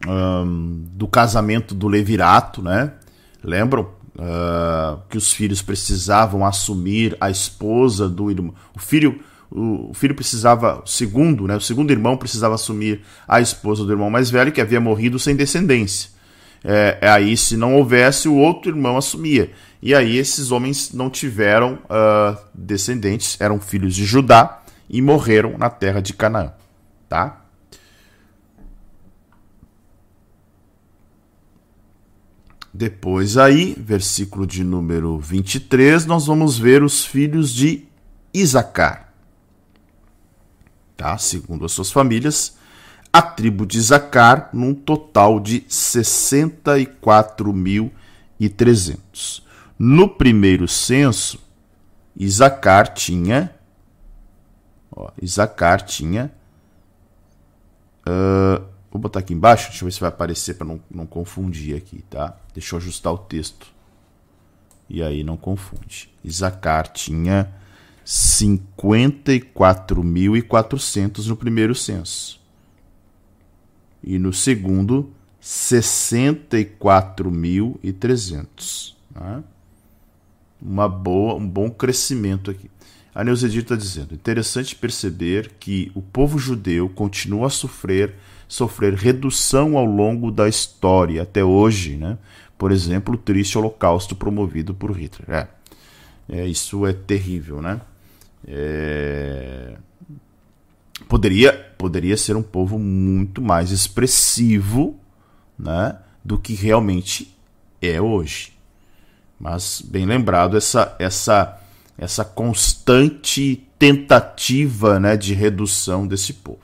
um, do casamento do levirato, né? Lembram uh, que os filhos precisavam assumir a esposa do irmão, o filho, o filho precisava, o segundo, né, o segundo irmão precisava assumir a esposa do irmão mais velho que havia morrido sem descendência. É, é, aí, se não houvesse, o outro irmão assumia. E aí, esses homens não tiveram uh, descendentes, eram filhos de Judá e morreram na terra de Canaã. Tá? Depois aí, versículo de número 23, nós vamos ver os filhos de Isacar. Tá? Segundo as suas famílias, a tribo de Isacar num total de 64.300. No primeiro censo, Isacar tinha ó, Isacar tinha uh, Vou botar aqui embaixo, deixa eu ver se vai aparecer para não, não confundir aqui, tá? Deixa eu ajustar o texto. E aí não confunde. Isacar tinha 54.400 no primeiro censo. E no segundo, 64.300. Né? Uma boa, um bom crescimento aqui. A Neuzedir está dizendo: interessante perceber que o povo judeu continua a sofrer sofrer redução ao longo da história, até hoje, né? Por exemplo, o triste holocausto promovido por Hitler. É, é isso é terrível, né? É... Poderia, poderia ser um povo muito mais expressivo né, do que realmente é hoje. Mas, bem lembrado, essa, essa, essa constante tentativa né, de redução desse povo.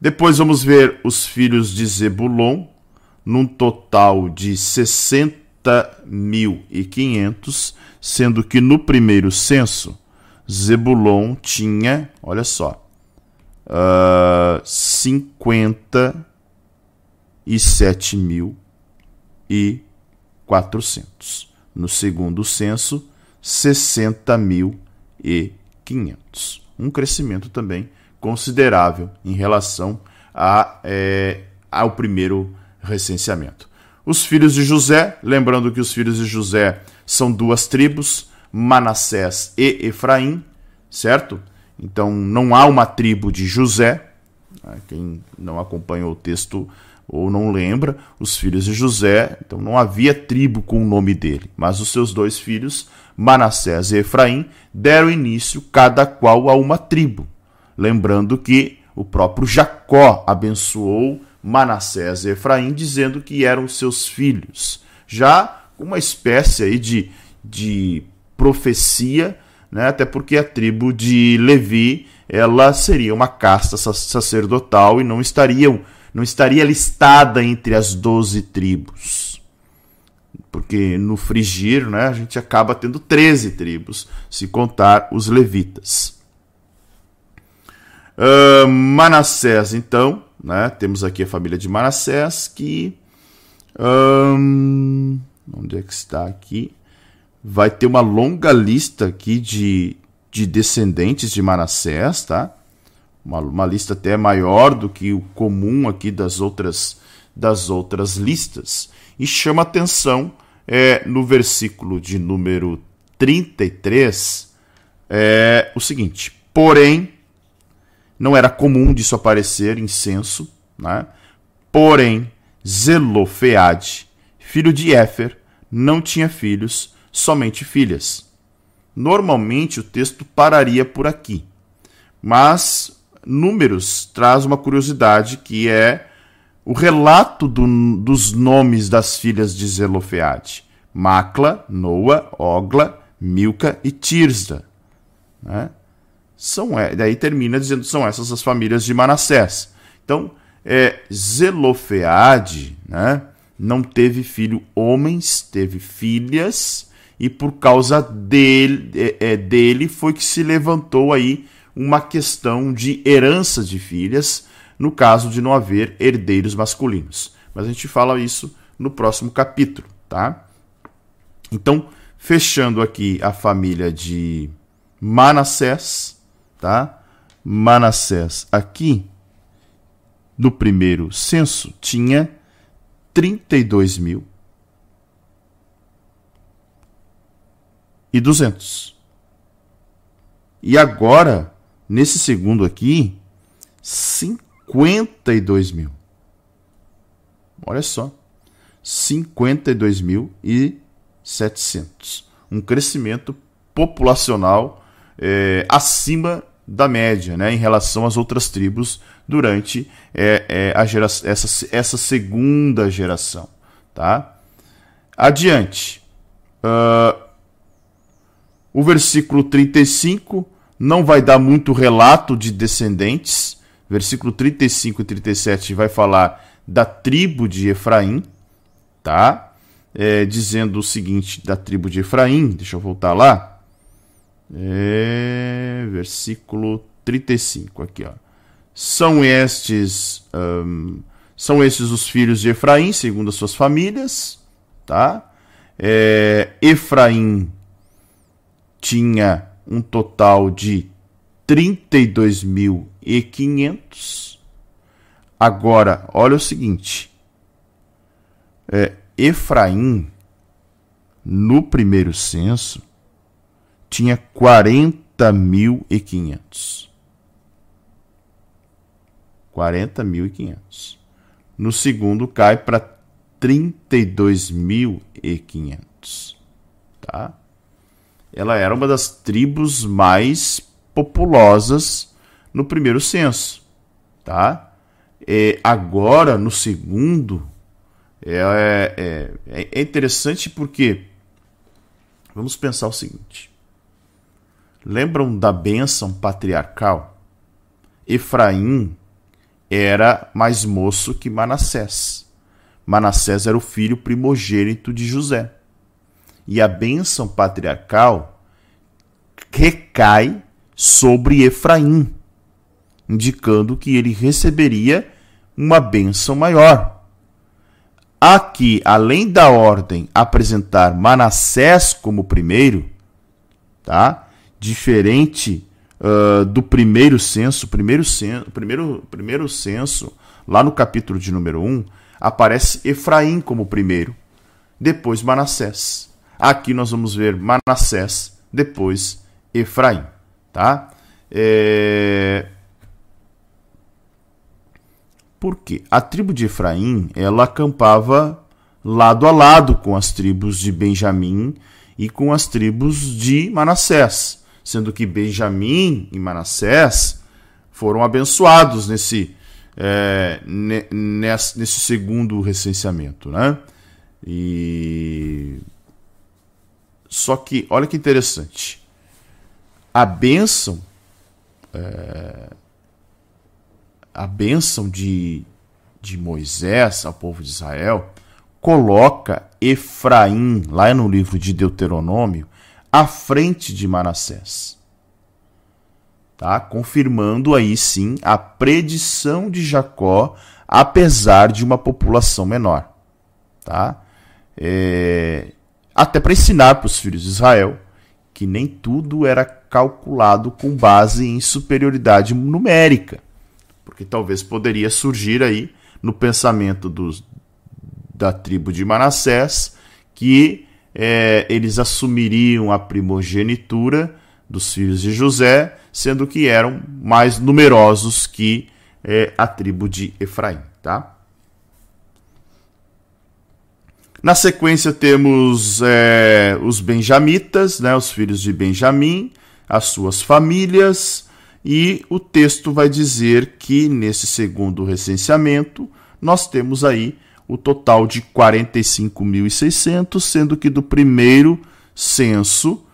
Depois vamos ver os filhos de Zebulon, num total de 60.500, sendo que no primeiro censo, Zebulon tinha, olha só, uh, 57.400. No segundo censo, 60.500. Um crescimento também considerável em relação a, é, ao primeiro recenseamento. Os filhos de José, lembrando que os filhos de José são duas tribos, Manassés e Efraim, certo? Então não há uma tribo de José. Né? Quem não acompanhou o texto ou não lembra, os filhos de José, então não havia tribo com o nome dele, mas os seus dois filhos, Manassés e Efraim, deram início cada qual a uma tribo. Lembrando que o próprio Jacó abençoou Manassés e Efraim, dizendo que eram seus filhos. Já uma espécie aí de, de profecia, né? até porque a tribo de Levi ela seria uma casta sacerdotal e não estaria, não estaria listada entre as doze tribos. Porque no Frigir né, a gente acaba tendo 13 tribos, se contar os levitas. Uh, Manassés, então, né? Temos aqui a família de Manassés que. Um, onde é que está aqui? Vai ter uma longa lista aqui de, de descendentes de Manassés, tá? Uma, uma lista até maior do que o comum aqui das outras, das outras listas. E chama atenção é, no versículo de número 33 é, o seguinte: Porém não era comum disso aparecer em censo, né? porém Zelofeade, filho de Éfer, não tinha filhos, somente filhas. Normalmente o texto pararia por aqui, mas Números traz uma curiosidade que é o relato do, dos nomes das filhas de Zelofeade: Macla, Noa, Ogla, Milca e Tirza. Né? são é, daí termina dizendo são essas as famílias de Manassés. Então, é, Zelofeade né, não teve filho homens, teve filhas, e por causa dele, é, é, dele foi que se levantou aí uma questão de herança de filhas, no caso de não haver herdeiros masculinos. Mas a gente fala isso no próximo capítulo, tá? Então, fechando aqui a família de Manassés, tá? Manassés aqui no primeiro censo tinha 32 mil e 200. E agora, Nesse segundo aqui, 52 mil. Olha só. 52.700. Um crescimento populacional é, acima da média, né, em relação às outras tribos durante é, é, a gera essa, essa segunda geração. Tá? Adiante. Uh, o versículo 35 não vai dar muito relato de descendentes. Versículo 35 e 37 vai falar da tribo de Efraim, tá? É, dizendo o seguinte da tribo de Efraim, deixa eu voltar lá. É, versículo 35 aqui, ó. São estes um, são estes os filhos de Efraim, segundo as suas famílias, tá? É, Efraim tinha um total de 32.500. Agora, olha o seguinte: é, Efraim, no primeiro censo, tinha 40.500. 40.500. No segundo cai para 32.500, tá? ela era uma das tribos mais populosas no primeiro censo, tá? É, agora, no segundo, é, é, é interessante porque vamos pensar o seguinte: lembram da bênção patriarcal? Efraim era mais moço que Manassés. Manassés era o filho primogênito de José e a bênção patriarcal recai sobre Efraim, indicando que ele receberia uma bênção maior. Aqui, além da ordem apresentar Manassés como primeiro, tá? Diferente uh, do primeiro censo, primeiro censo, primeiro, primeiro censo, lá no capítulo de número 1, aparece Efraim como primeiro, depois Manassés. Aqui nós vamos ver Manassés, depois Efraim, tá? É... Por quê? A tribo de Efraim, ela acampava lado a lado com as tribos de Benjamim e com as tribos de Manassés, sendo que Benjamim e Manassés foram abençoados nesse, é, nesse, nesse segundo recenseamento, né? E só que, olha que interessante. A bênção, é, a bênção de, de Moisés ao povo de Israel, coloca Efraim, lá no livro de Deuteronômio, à frente de Manassés. Tá? Confirmando aí sim a predição de Jacó, apesar de uma população menor. Tá? É, até para ensinar para os filhos de Israel que nem tudo era calculado com base em superioridade numérica, porque talvez poderia surgir aí no pensamento dos, da tribo de Manassés que é, eles assumiriam a primogenitura dos filhos de José, sendo que eram mais numerosos que é, a tribo de Efraim, tá? Na sequência temos é, os benjamitas, né, os filhos de Benjamim, as suas famílias, e o texto vai dizer que nesse segundo recenseamento nós temos aí o total de 45.600, sendo que do primeiro censo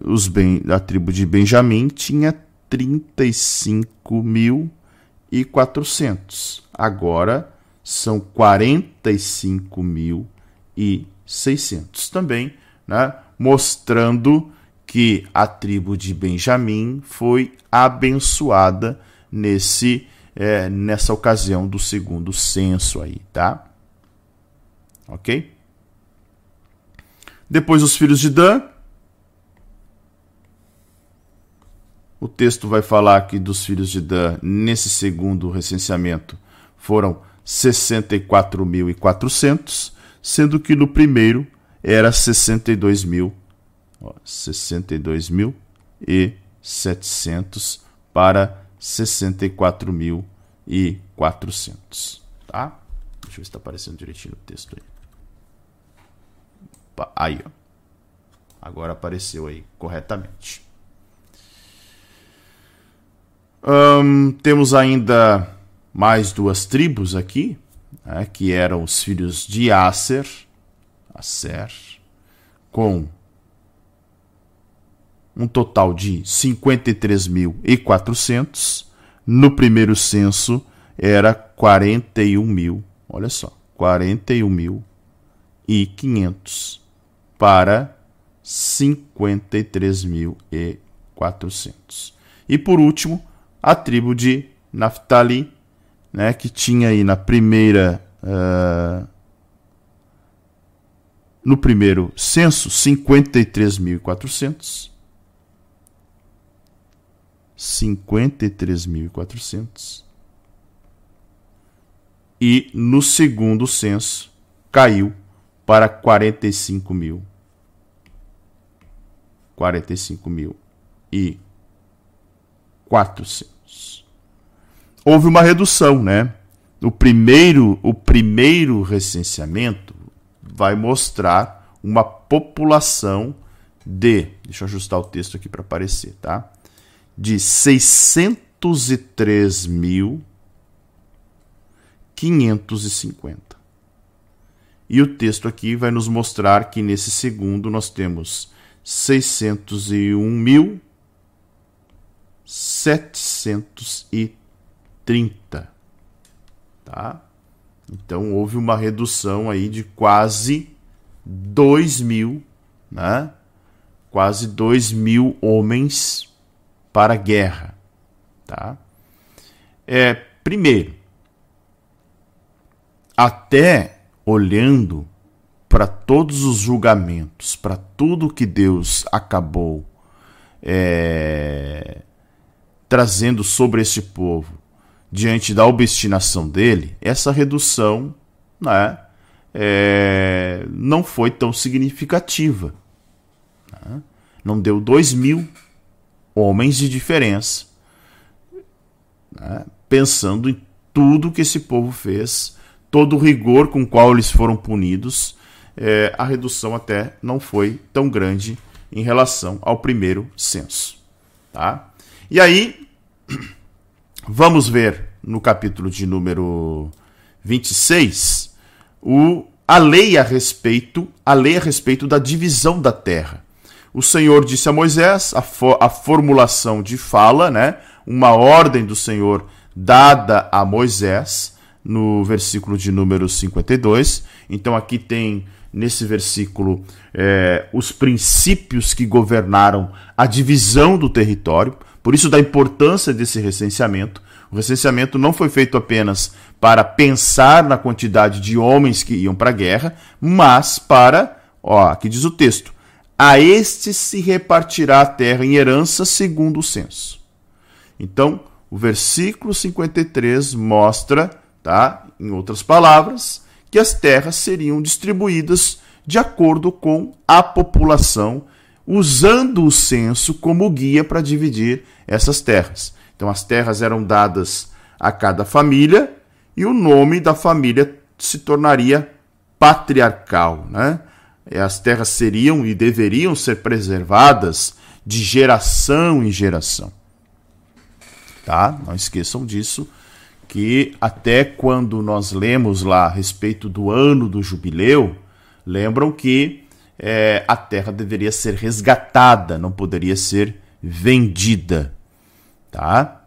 os ben, a tribo de Benjamim tinha 35.400. Agora são 45 mil e 600 também, né, mostrando que a tribo de Benjamim foi abençoada nesse é, nessa ocasião do segundo censo aí, tá? Ok? Depois os filhos de Dan. O texto vai falar que dos filhos de Dan, nesse segundo recenseamento, foram 64.400, sendo que no primeiro era 62.000. 62.700 para 64.400, tá? Deixa eu ver se tá aparecendo direitinho o texto aí. Aí, ó. Agora apareceu aí corretamente. Temos ainda mais duas tribos aqui, né, que eram os filhos de Aser, Aser, com um total de 53.400. No primeiro censo era 41 mil, olha só, 41.500 para 53.400. E por último, a tribo de Naphtali, né, que tinha aí na primeira uh, no primeiro censo 53.400 53.400 e no segundo censo caiu para 45 mil 45 mil e 400. Houve uma redução, né? O primeiro, o primeiro recenseamento vai mostrar uma população de, deixa eu ajustar o texto aqui para aparecer, tá? De 603.550. E o texto aqui vai nos mostrar que nesse segundo nós temos 601.730. Tá? Então houve uma redução aí de quase 2 mil, né? quase 2 mil homens para a guerra. Tá? É, primeiro, até olhando para todos os julgamentos, para tudo que Deus acabou é, trazendo sobre este povo diante da obstinação dele, essa redução né, é, não foi tão significativa. Né? Não deu dois mil homens de diferença, né, pensando em tudo que esse povo fez, todo o rigor com o qual eles foram punidos é, a redução até não foi tão grande em relação ao primeiro censo. Tá? E aí, vamos ver no capítulo de número 26 o, a lei a respeito, a lei a respeito da divisão da terra. O Senhor disse a Moisés, a, fo, a formulação de fala, né, uma ordem do Senhor dada a Moisés, no versículo de número 52. Então aqui tem nesse versículo é, os princípios que governaram a divisão do território, por isso da importância desse recenseamento. O recenseamento não foi feito apenas para pensar na quantidade de homens que iam para a guerra, mas para, ó, aqui diz o texto, a este se repartirá a terra em herança segundo o censo. Então, o versículo 53 mostra, tá? Em outras palavras, que as terras seriam distribuídas de acordo com a população, usando o censo como guia para dividir essas terras. Então, as terras eram dadas a cada família e o nome da família se tornaria patriarcal. Né? As terras seriam e deveriam ser preservadas de geração em geração. Tá? Não esqueçam disso que até quando nós lemos lá a respeito do ano do jubileu, lembram que é, a terra deveria ser resgatada, não poderia ser vendida. Tá?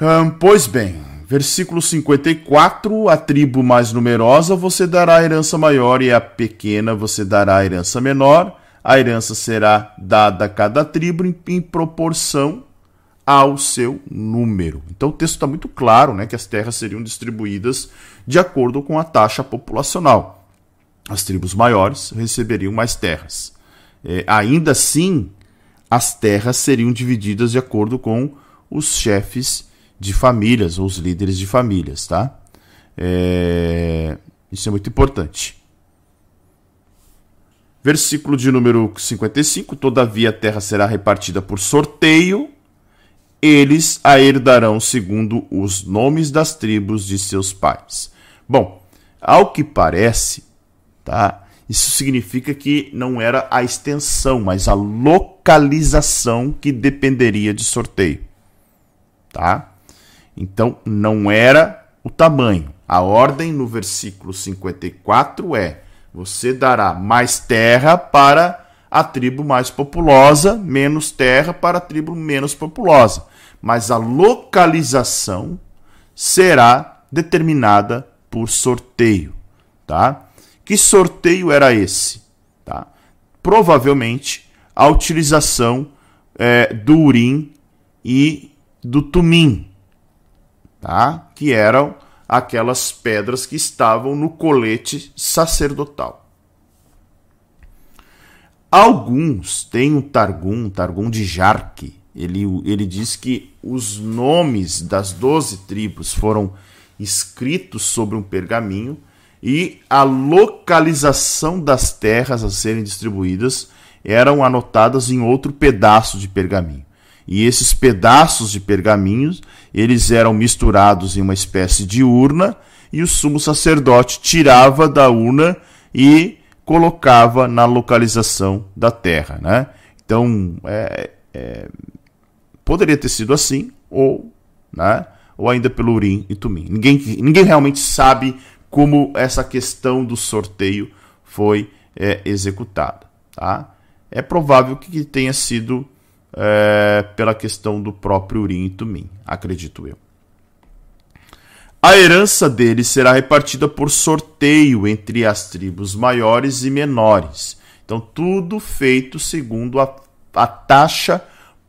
Hum, pois bem, versículo 54: a tribo mais numerosa você dará a herança maior, e a pequena você dará a herança menor. A herança será dada a cada tribo em, em proporção ao seu número. Então o texto está muito claro né, que as terras seriam distribuídas de acordo com a taxa populacional. As tribos maiores receberiam mais terras. É, ainda assim, as terras seriam divididas de acordo com os chefes de famílias, ou os líderes de famílias. Tá? É, isso é muito importante. Versículo de número 55: Todavia a terra será repartida por sorteio eles a herdarão segundo os nomes das tribos de seus pais. Bom, ao que parece, tá? Isso significa que não era a extensão, mas a localização que dependeria de sorteio, tá? Então não era o tamanho. A ordem no versículo 54 é: você dará mais terra para a tribo mais populosa, menos terra para a tribo menos populosa. Mas a localização será determinada por sorteio, tá? Que sorteio era esse? Tá? Provavelmente a utilização é, do Urim e do Tumim, tá? que eram aquelas pedras que estavam no colete sacerdotal. Alguns têm um Targum, Targum de Jarque. Ele, ele diz que os nomes das doze tribos foram escritos sobre um pergaminho e a localização das terras a serem distribuídas eram anotadas em outro pedaço de pergaminho. E esses pedaços de pergaminhos, eles eram misturados em uma espécie de urna e o sumo sacerdote tirava da urna e colocava na localização da terra. Né? Então, é, é, poderia ter sido assim, ou, né, ou ainda pelo Urim e Tumim. Ninguém, ninguém realmente sabe como essa questão do sorteio foi é, executada. Tá? É provável que tenha sido é, pela questão do próprio Urim e Tumim, acredito eu. A herança dele será repartida por sorteio entre as tribos maiores e menores. Então, tudo feito segundo a, a taxa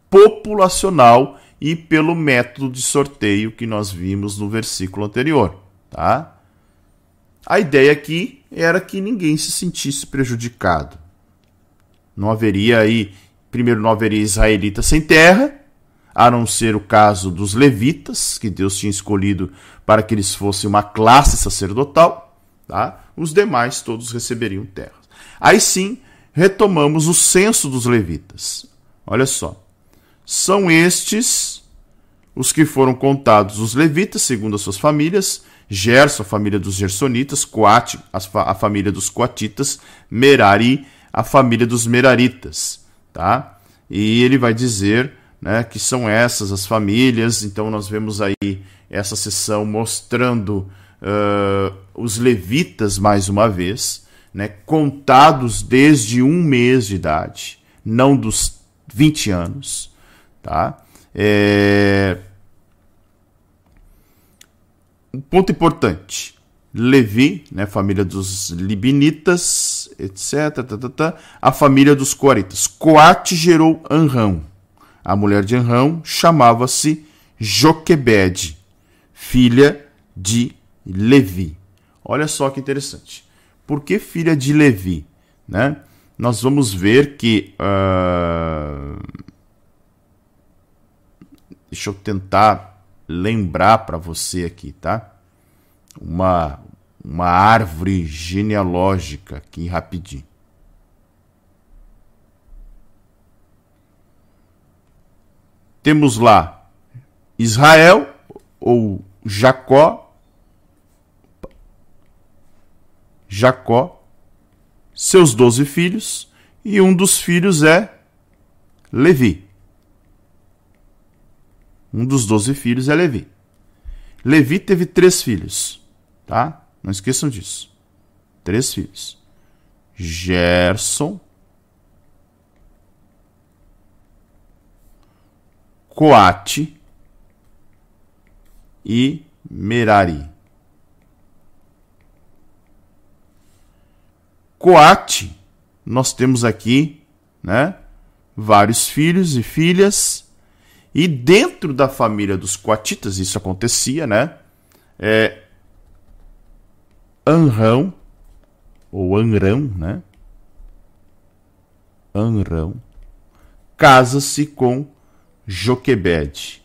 populacional e pelo método de sorteio que nós vimos no versículo anterior. Tá? A ideia aqui era que ninguém se sentisse prejudicado. Não haveria aí, primeiro, não haveria israelita sem terra, a não ser o caso dos levitas, que Deus tinha escolhido para que eles fossem uma classe sacerdotal, tá? os demais todos receberiam terras. Aí sim, retomamos o censo dos levitas. Olha só. São estes os que foram contados os levitas, segundo as suas famílias, Gerson, a família dos Gersonitas, Coate, a família dos Coatitas, Merari, a família dos Meraritas, tá? E ele vai dizer né, que são essas as famílias. Então nós vemos aí essa sessão mostrando uh, os levitas mais uma vez, né, contados desde um mês de idade, não dos 20 anos. Tá? É... Um ponto importante. Levi, né, família dos Libinitas, etc. Tá, tá, tá, a família dos Coaritas. Coate gerou Anrão. A mulher de Anrão chamava-se Joquebede, filha de Levi. Olha só que interessante. Por que filha de Levi? Né? Nós vamos ver que. Uh... Deixa eu tentar lembrar para você aqui, tá? Uma, uma árvore genealógica aqui rapidinho. temos lá Israel ou Jacó, Jacó, seus doze filhos, e um dos filhos é Levi. Um dos doze filhos é Levi. Levi teve três filhos, tá? Não esqueçam disso. Três filhos. Gerson, Coate e Merari. Coate, nós temos aqui, né, vários filhos e filhas, e dentro da família dos coatitas, isso acontecia, né, é Anrão, ou Anrão, né, Anrão, casa-se com Joquebed.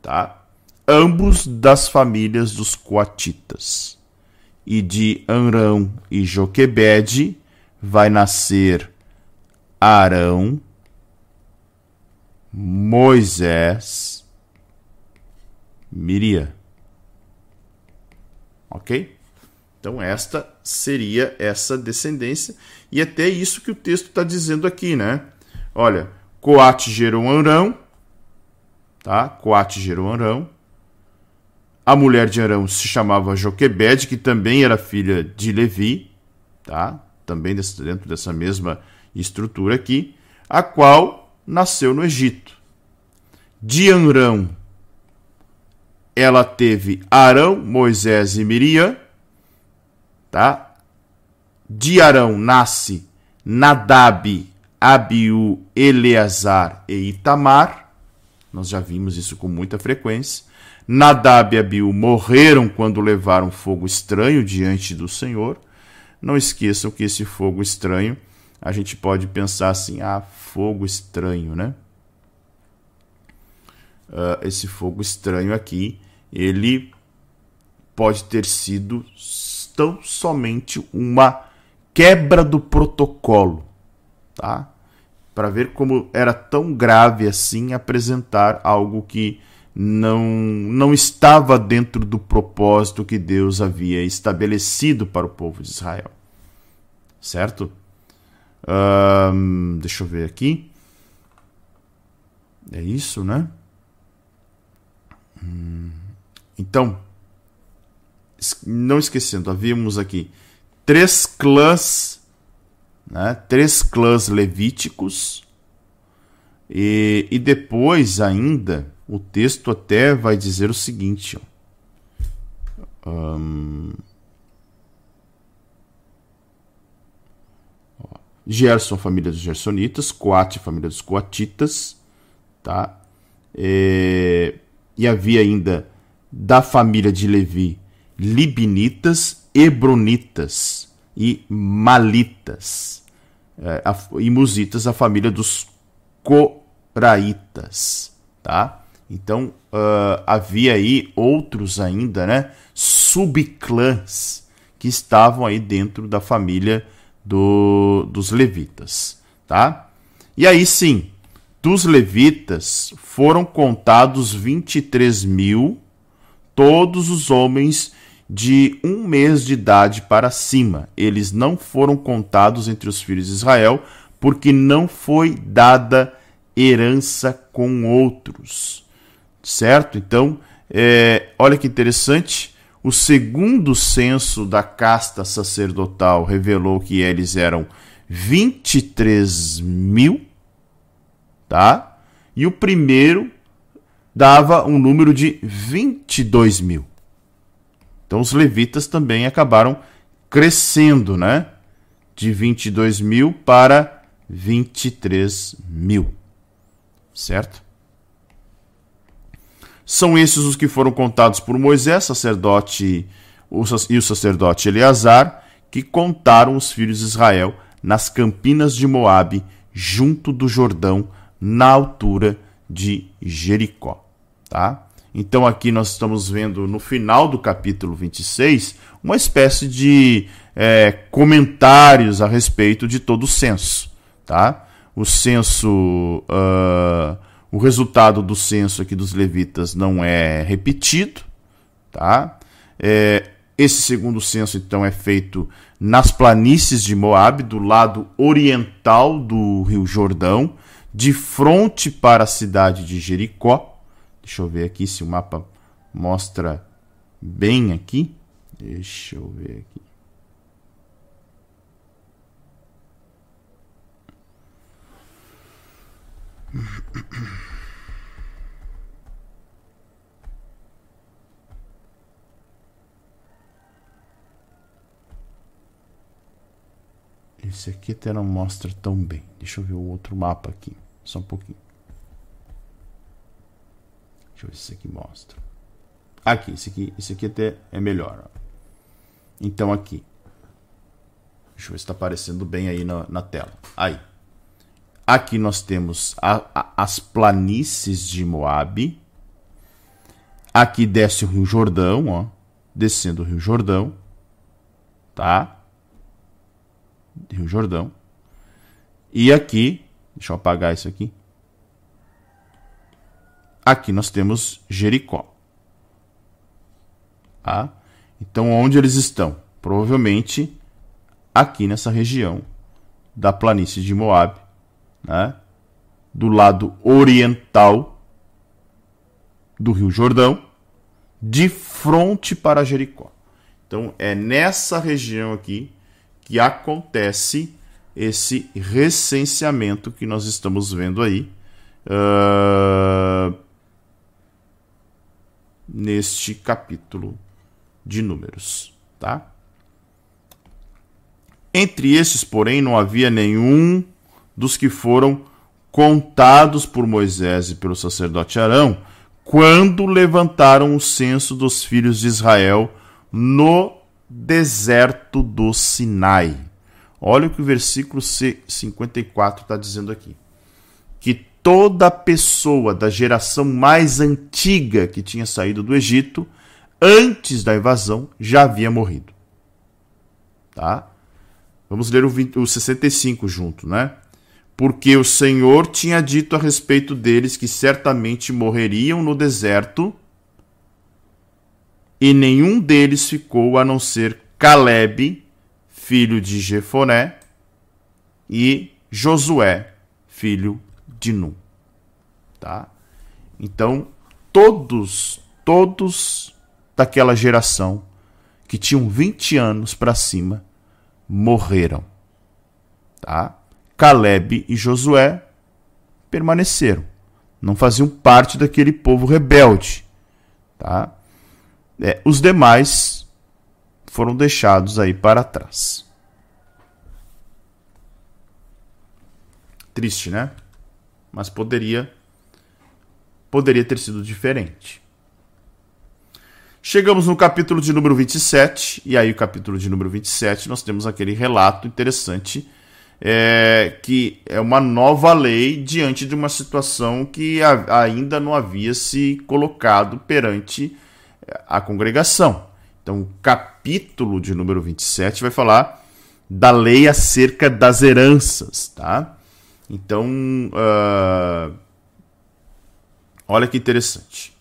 Tá? Ambos das famílias dos coatitas. E de Anrão e Joquebed vai nascer Arão, Moisés, Miriam. Ok? Então, esta seria essa descendência, e até isso que o texto está dizendo aqui, né? Olha, Coate gerou Arão, tá? Coate gerou Arão. A mulher de Arão se chamava Joquebede, que também era filha de Levi, tá? Também dentro dessa mesma estrutura aqui, a qual nasceu no Egito. De Arão, ela teve Arão, Moisés e Miriam, tá? De Arão nasce Nadab, Abiú, Eleazar e Itamar. Nós já vimos isso com muita frequência. Nadab e Abiú morreram quando levaram fogo estranho diante do Senhor. Não esqueçam que esse fogo estranho, a gente pode pensar assim: ah, fogo estranho, né? Uh, esse fogo estranho aqui, ele pode ter sido tão somente uma quebra do protocolo, tá? Para ver como era tão grave assim apresentar algo que não não estava dentro do propósito que Deus havia estabelecido para o povo de Israel, certo? Deixa eu ver aqui. É isso, né? Hum, então, não esquecendo, havíamos aqui três clãs, né, três clãs levíticos, e, e depois ainda o texto até vai dizer o seguinte: ó, um, Gerson, família dos Gersonitas, Coate, família dos Coatitas, tá? E, e havia ainda da família de Levi libinitas, hebronitas e malitas. É, e musitas, a família dos coraitas, tá? Então uh, havia aí outros ainda, né? Subclãs que estavam aí dentro da família do, dos levitas, tá? E aí sim, dos levitas foram contados 23 mil, todos os homens de um mês de idade para cima. Eles não foram contados entre os filhos de Israel, porque não foi dada herança com outros. Certo? Então, é, olha que interessante. O segundo censo da casta sacerdotal revelou que eles eram 23 mil, tá? E o primeiro dava um número de 22 mil. Então os levitas também acabaram crescendo, né? De 22 mil para 23 mil. Certo? São esses os que foram contados por Moisés, sacerdote e o sacerdote Eleazar, que contaram os filhos de Israel nas campinas de Moabe, junto do Jordão, na altura de Jericó, tá? Então aqui nós estamos vendo no final do capítulo 26 uma espécie de é, comentários a respeito de todo o censo. Tá? O censo, uh, o resultado do censo aqui dos levitas não é repetido. Tá? É, esse segundo censo então é feito nas planícies de Moabe, do lado oriental do Rio Jordão, de frente para a cidade de Jericó Deixa eu ver aqui se o mapa mostra bem aqui. Deixa eu ver aqui. Esse aqui até não mostra tão bem. Deixa eu ver o outro mapa aqui. Só um pouquinho. Deixa eu ver se isso aqui mostra. Aqui, esse aqui, esse aqui até é melhor. Ó. Então aqui. Deixa eu ver se está aparecendo bem aí na, na tela. Aí. Aqui nós temos a, a, as planícies de Moabe. Aqui desce o Rio Jordão, ó. Descendo o Rio Jordão. Tá? Rio Jordão. E aqui, deixa eu apagar isso aqui. Aqui nós temos Jericó. Tá? Então, onde eles estão? Provavelmente aqui nessa região da planície de Moab, né? do lado oriental do Rio Jordão, de frente para Jericó. Então é nessa região aqui que acontece esse recenseamento que nós estamos vendo aí uh, neste capítulo de Números, tá? Entre esses, porém, não havia nenhum dos que foram contados por Moisés e pelo sacerdote Arão, quando levantaram o censo dos filhos de Israel no deserto do Sinai. Olha o que o versículo 54 está dizendo aqui. Toda pessoa da geração mais antiga que tinha saído do Egito, antes da invasão, já havia morrido. Tá? Vamos ler o, 20, o 65 junto, né? Porque o Senhor tinha dito a respeito deles que certamente morreriam no deserto, e nenhum deles ficou a não ser Caleb, filho de Jefoné, e Josué, filho Num. Tá? Então, todos, todos daquela geração que tinham 20 anos para cima morreram. Tá? Caleb e Josué permaneceram. Não faziam parte daquele povo rebelde. Tá? É, os demais foram deixados aí para trás. Triste, né? Mas poderia poderia ter sido diferente. Chegamos no capítulo de número 27, e aí o capítulo de número 27 nós temos aquele relato interessante é, que é uma nova lei diante de uma situação que a, ainda não havia se colocado perante a congregação. Então, o capítulo de número 27 vai falar da lei acerca das heranças, tá? Então, uh, olha que interessante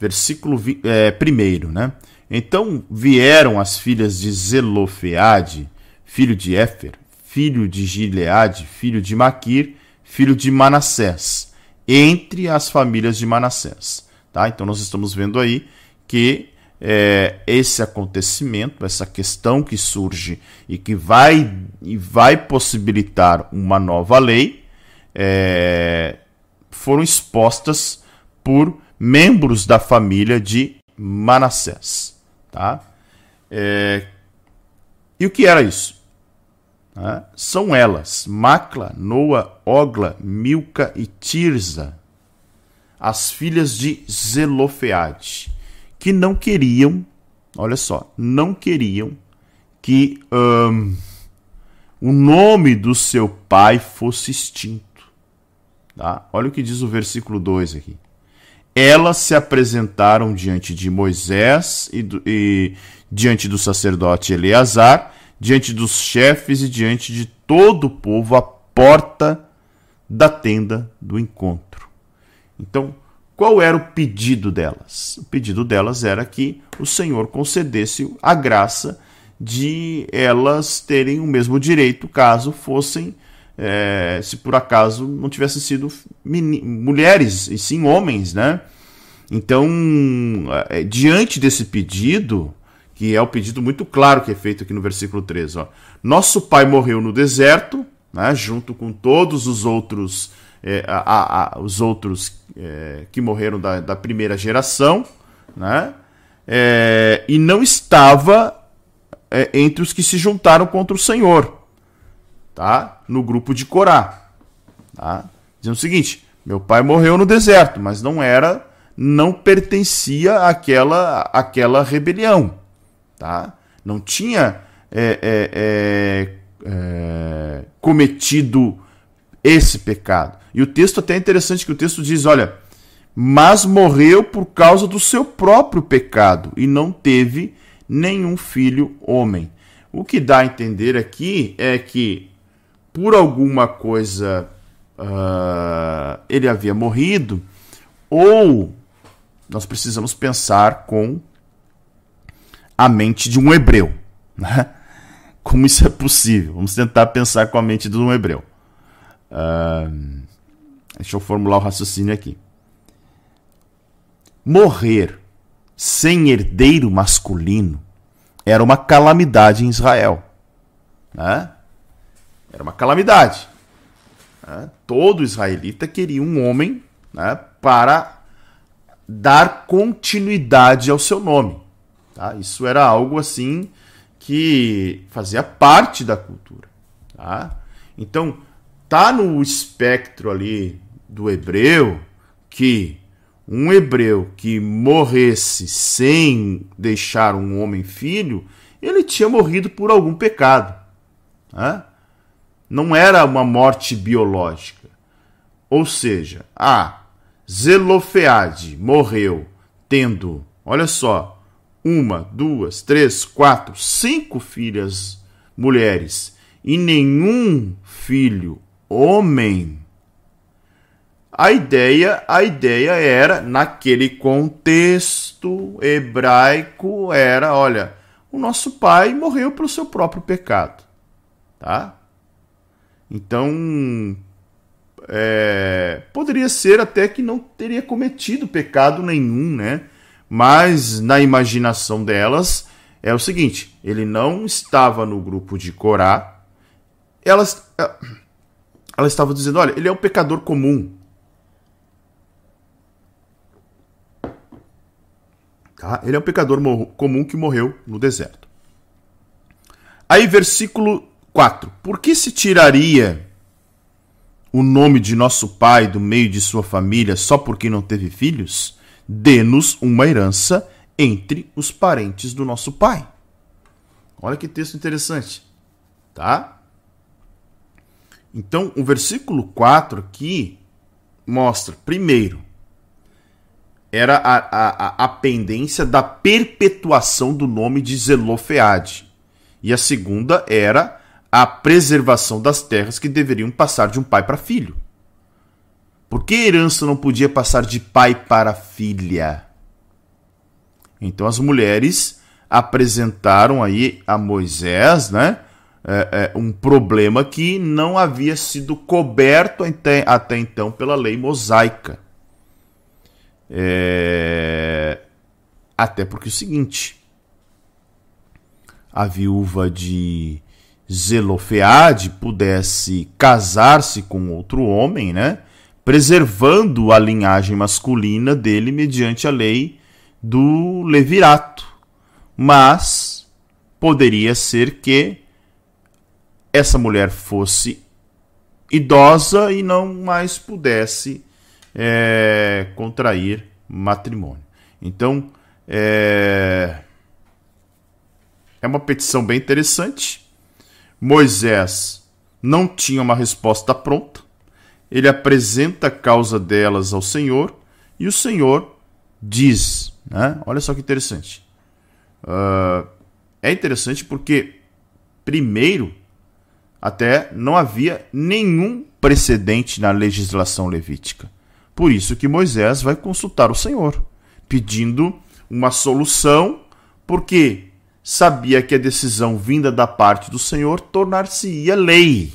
versículo é, primeiro, né? Então vieram as filhas de Zelofeade, filho de Éfer, filho de Gileade, filho de Maquir, filho de Manassés, entre as famílias de Manassés. Tá? Então nós estamos vendo aí que é, esse acontecimento, essa questão que surge e que vai, e vai possibilitar uma nova lei, é, foram expostas por membros da família de Manassés. Tá? É... E o que era isso? É, são elas, Macla, Noa, Ogla, Milca e Tirza, as filhas de Zelofeade, que não queriam, olha só, não queriam que um, o nome do seu pai fosse extinto. Tá? Olha o que diz o versículo 2 aqui elas se apresentaram diante de Moisés e, do, e, diante do sacerdote Eleazar, diante dos chefes e diante de todo o povo à porta da tenda do encontro. Então, qual era o pedido delas? O pedido delas era que o Senhor concedesse a graça de elas terem o mesmo direito caso fossem é, se por acaso não tivessem sido mulheres, e sim homens, né? Então, é, diante desse pedido, que é o pedido muito claro que é feito aqui no versículo 13, ó, nosso pai morreu no deserto, né, junto com todos os outros, é, a, a, os outros é, que morreram da, da, primeira geração, né, é, e não estava é, entre os que se juntaram contra o Senhor tá? No grupo de Corá, tá? Dizendo o seguinte: meu pai morreu no deserto, mas não era, não pertencia àquela, àquela rebelião, tá? Não tinha é, é, é, cometido esse pecado. E o texto até é interessante que o texto diz, olha, mas morreu por causa do seu próprio pecado e não teve nenhum filho homem. O que dá a entender aqui é que por alguma coisa uh, ele havia morrido, ou nós precisamos pensar com a mente de um hebreu. Né? Como isso é possível? Vamos tentar pensar com a mente de um hebreu. Uh, deixa eu formular o raciocínio aqui. Morrer sem herdeiro masculino era uma calamidade em Israel. Né? Era uma calamidade. Né? Todo israelita queria um homem né, para dar continuidade ao seu nome. Tá? Isso era algo assim que fazia parte da cultura. Tá? Então, tá no espectro ali do hebreu que um hebreu que morresse sem deixar um homem filho, ele tinha morrido por algum pecado. Né? Não era uma morte biológica. Ou seja, a Zelofeade morreu tendo, olha só, uma, duas, três, quatro, cinco filhas mulheres e nenhum filho homem a ideia, a ideia era naquele contexto hebraico era, olha, o nosso pai morreu pelo seu próprio pecado, tá? Então é, poderia ser até que não teria cometido pecado nenhum, né? Mas na imaginação delas é o seguinte: ele não estava no grupo de Corá. Elas, elas estavam dizendo: olha, ele é um pecador comum. Tá? Ele é um pecador comum que morreu no deserto. Aí, versículo 4. Por que se tiraria o nome de nosso pai do meio de sua família só porque não teve filhos? Dê-nos uma herança entre os parentes do nosso pai. Olha que texto interessante. Tá? Então, o versículo 4 aqui mostra, primeiro, era a, a, a pendência da perpetuação do nome de Zelofeade. E a segunda era a preservação das terras que deveriam passar de um pai para filho. Por que a herança não podia passar de pai para filha? Então as mulheres apresentaram aí a Moisés, né, é, é, um problema que não havia sido coberto até, até então pela lei mosaica. É... Até porque é o seguinte: a viúva de Zelofeade pudesse casar-se com outro homem, né? Preservando a linhagem masculina dele mediante a lei do levirato. Mas poderia ser que essa mulher fosse idosa e não mais pudesse é, contrair matrimônio. Então, é, é uma petição bem interessante. Moisés não tinha uma resposta pronta. Ele apresenta a causa delas ao Senhor e o Senhor diz. Né? Olha só que interessante. Uh, é interessante porque, primeiro, até não havia nenhum precedente na legislação levítica. Por isso que Moisés vai consultar o Senhor, pedindo uma solução, porque sabia que a decisão vinda da parte do Senhor tornar-se-ia lei.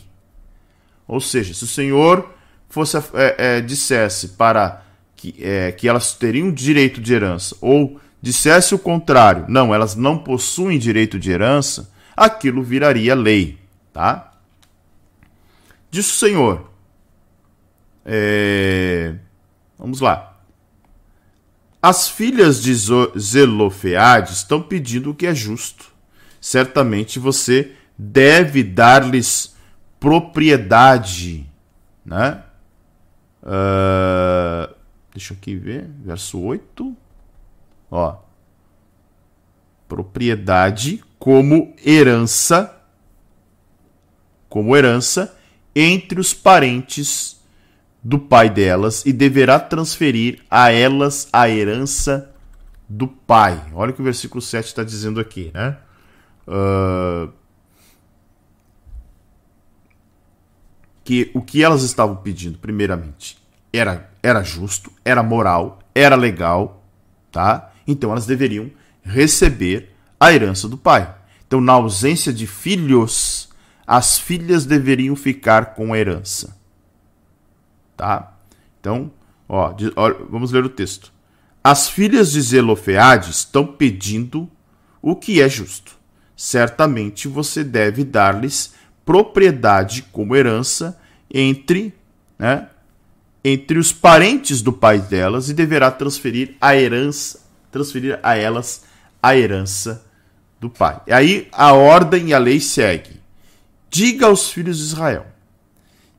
Ou seja, se o Senhor fosse é, é, dissesse para que, é, que elas teriam direito de herança, ou dissesse o contrário, não, elas não possuem direito de herança, aquilo viraria lei, tá? Diz o Senhor, é, Vamos lá. As filhas de Zelofeade estão pedindo o que é justo. Certamente você deve dar-lhes propriedade, né? Uh, deixa eu aqui ver, verso 8. Ó. Propriedade como herança como herança entre os parentes do pai delas e deverá transferir a elas a herança do pai. Olha o que o versículo 7 está dizendo aqui, né? Uh... que o que elas estavam pedindo, primeiramente, era, era justo, era moral, era legal, tá? Então elas deveriam receber a herança do pai. Então, na ausência de filhos, as filhas deveriam ficar com a herança. Tá? Então, ó, vamos ler o texto. As filhas de Zelofeade estão pedindo o que é justo. Certamente você deve dar-lhes propriedade como herança entre, né, entre os parentes do pai delas e deverá transferir a herança, transferir a elas a herança do pai. E aí a ordem e a lei segue. Diga aos filhos de Israel: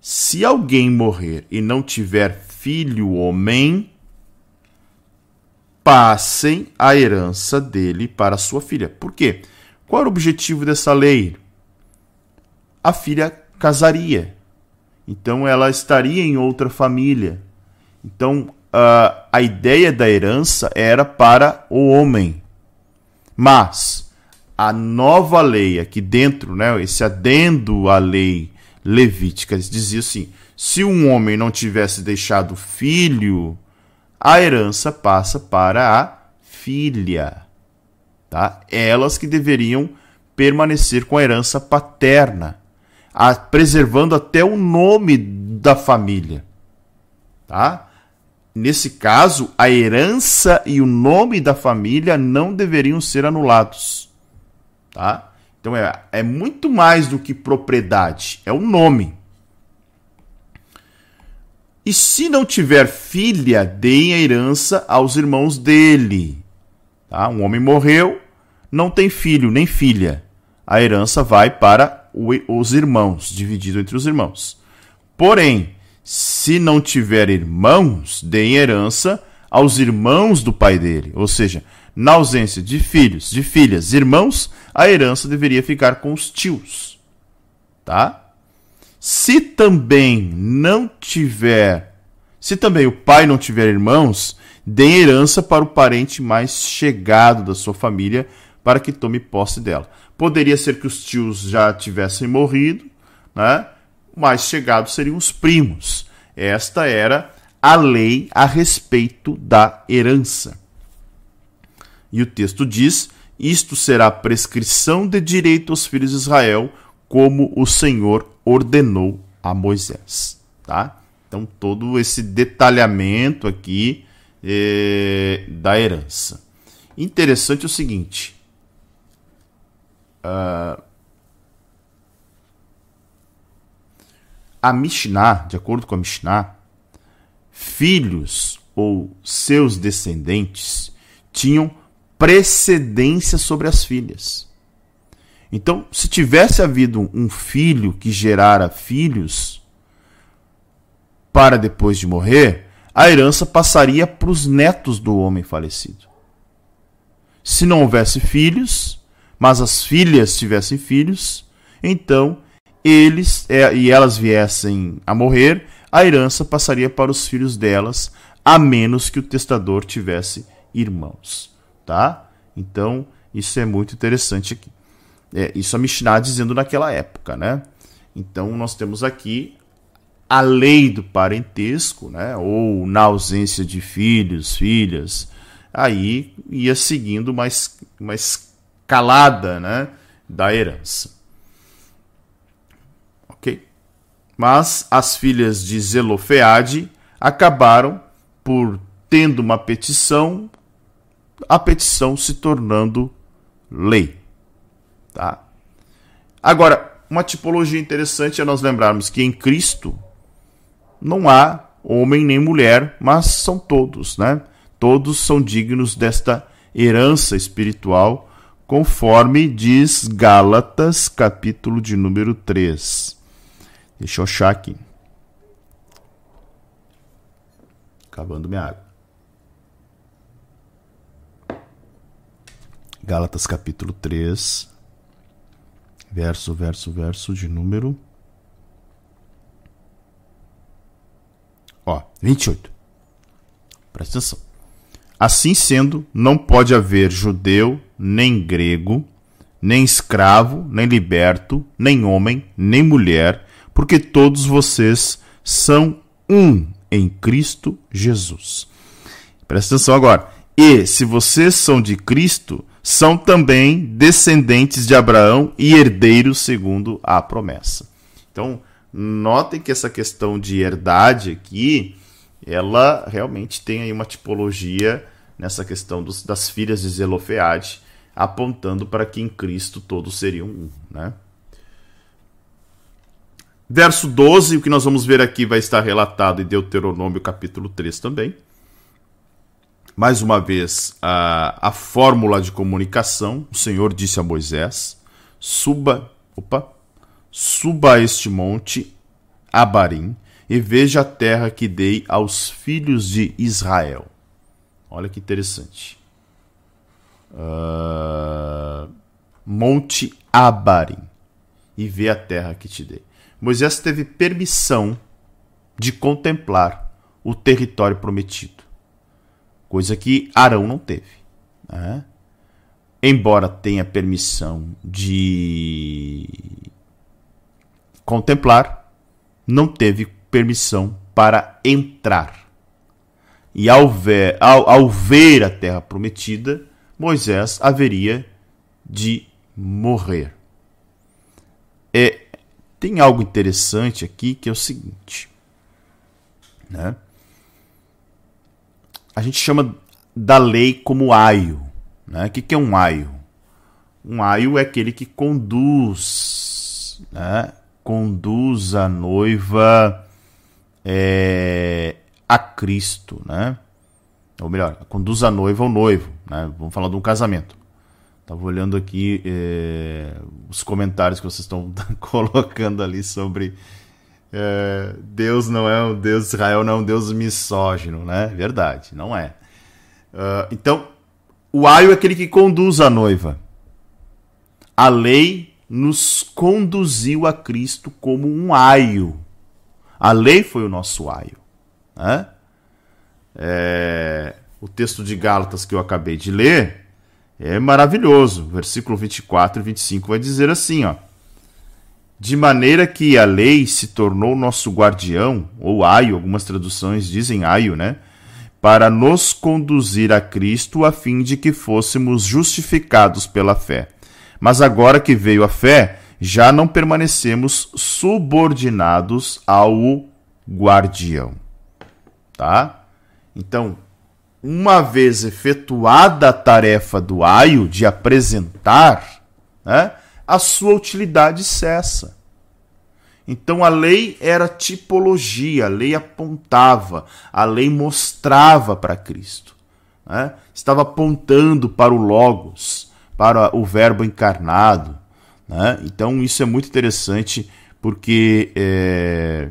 se alguém morrer e não tiver filho homem, passem a herança dele para sua filha. Por quê? Qual era o objetivo dessa lei? A filha casaria. Então ela estaria em outra família. Então a, a ideia da herança era para o homem. Mas a nova lei aqui dentro, né, esse adendo à lei levítica, dizia assim: se um homem não tivesse deixado filho, a herança passa para a filha. Tá? Elas que deveriam permanecer com a herança paterna, a, preservando até o nome da família. Tá? Nesse caso, a herança e o nome da família não deveriam ser anulados. Tá? Então é, é muito mais do que propriedade, é o nome. E se não tiver filha, deem a herança aos irmãos dele. Tá? Um homem morreu, não tem filho nem filha. A herança vai para os irmãos, dividido entre os irmãos. Porém, se não tiver irmãos, deem herança aos irmãos do pai dele. Ou seja, na ausência de filhos, de filhas, irmãos, a herança deveria ficar com os tios. Tá? Se também não tiver, se também o pai não tiver irmãos, deem herança para o parente mais chegado da sua família para que tome posse dela. Poderia ser que os tios já tivessem morrido, né? mais chegados seriam os primos. Esta era a lei a respeito da herança. E o texto diz: Isto será prescrição de direito aos filhos de Israel, como o Senhor ordenou a Moisés. Tá? Então, todo esse detalhamento aqui é, da herança. Interessante o seguinte. Uh, A Mishnah, de acordo com a Mishnah, filhos ou seus descendentes tinham precedência sobre as filhas. Então, se tivesse havido um filho que gerara filhos para depois de morrer, a herança passaria para os netos do homem falecido. Se não houvesse filhos, mas as filhas tivessem filhos, então eles é, e elas viessem a morrer, a herança passaria para os filhos delas, a menos que o testador tivesse irmãos, tá? Então, isso é muito interessante aqui. É, isso a Mishnah dizendo naquela época, né? Então, nós temos aqui a lei do parentesco, né? Ou na ausência de filhos, filhas, aí ia seguindo mais, mais calada, né? Da herança. Mas as filhas de Zelofeade acabaram por tendo uma petição, a petição se tornando lei. Tá? Agora, uma tipologia interessante é nós lembrarmos que em Cristo não há homem nem mulher, mas são todos, né? Todos são dignos desta herança espiritual, conforme diz Gálatas, capítulo de número 3. Deixa eu achar aqui. Acabando minha água. Gálatas capítulo 3, verso, verso, verso de número. Ó, 28. Presta atenção. Assim sendo, não pode haver judeu, nem grego, nem escravo, nem liberto, nem homem, nem mulher porque todos vocês são um em Cristo Jesus. Presta atenção agora. E se vocês são de Cristo, são também descendentes de Abraão e herdeiros segundo a promessa. Então, notem que essa questão de herdade aqui, ela realmente tem aí uma tipologia nessa questão dos, das filhas de Zelofeade, apontando para que em Cristo todos seriam um. Né? Verso 12, o que nós vamos ver aqui vai estar relatado em Deuteronômio capítulo 3 também. Mais uma vez, a, a fórmula de comunicação. O Senhor disse a Moisés: suba, opa, suba a este monte, Abarim, e veja a terra que dei aos filhos de Israel. Olha que interessante. Uh, monte Abarim, e vê a terra que te dei. Moisés teve permissão de contemplar o território prometido, coisa que Arão não teve. Né? Embora tenha permissão de contemplar, não teve permissão para entrar. E ao ver, ao, ao ver a terra prometida, Moisés haveria de morrer. É, tem algo interessante aqui que é o seguinte. Né? A gente chama da lei como aio. Né? O que, que é um aio? Um aio é aquele que conduz, né? conduz a noiva é, a Cristo, né? Ou melhor, conduz a noiva ao noivo, né? Vamos falar de um casamento. Estava olhando aqui é, os comentários que vocês estão colocando ali sobre é, Deus não é um Deus de Israel, não é um Deus misógino, né? Verdade, não é. Uh, então, o aio é aquele que conduz a noiva. A lei nos conduziu a Cristo como um aio. A lei foi o nosso aio. Né? É, o texto de Gálatas que eu acabei de ler é maravilhoso. Versículo 24 e 25 vai dizer assim, ó. De maneira que a lei se tornou nosso guardião, ou aio, algumas traduções dizem aio, né? Para nos conduzir a Cristo a fim de que fôssemos justificados pela fé. Mas agora que veio a fé, já não permanecemos subordinados ao guardião. Tá? Então, uma vez efetuada a tarefa do aio de apresentar, né, a sua utilidade cessa. Então a lei era tipologia, a lei apontava, a lei mostrava para Cristo. Né? Estava apontando para o Logos, para o Verbo encarnado. Né? Então isso é muito interessante porque é,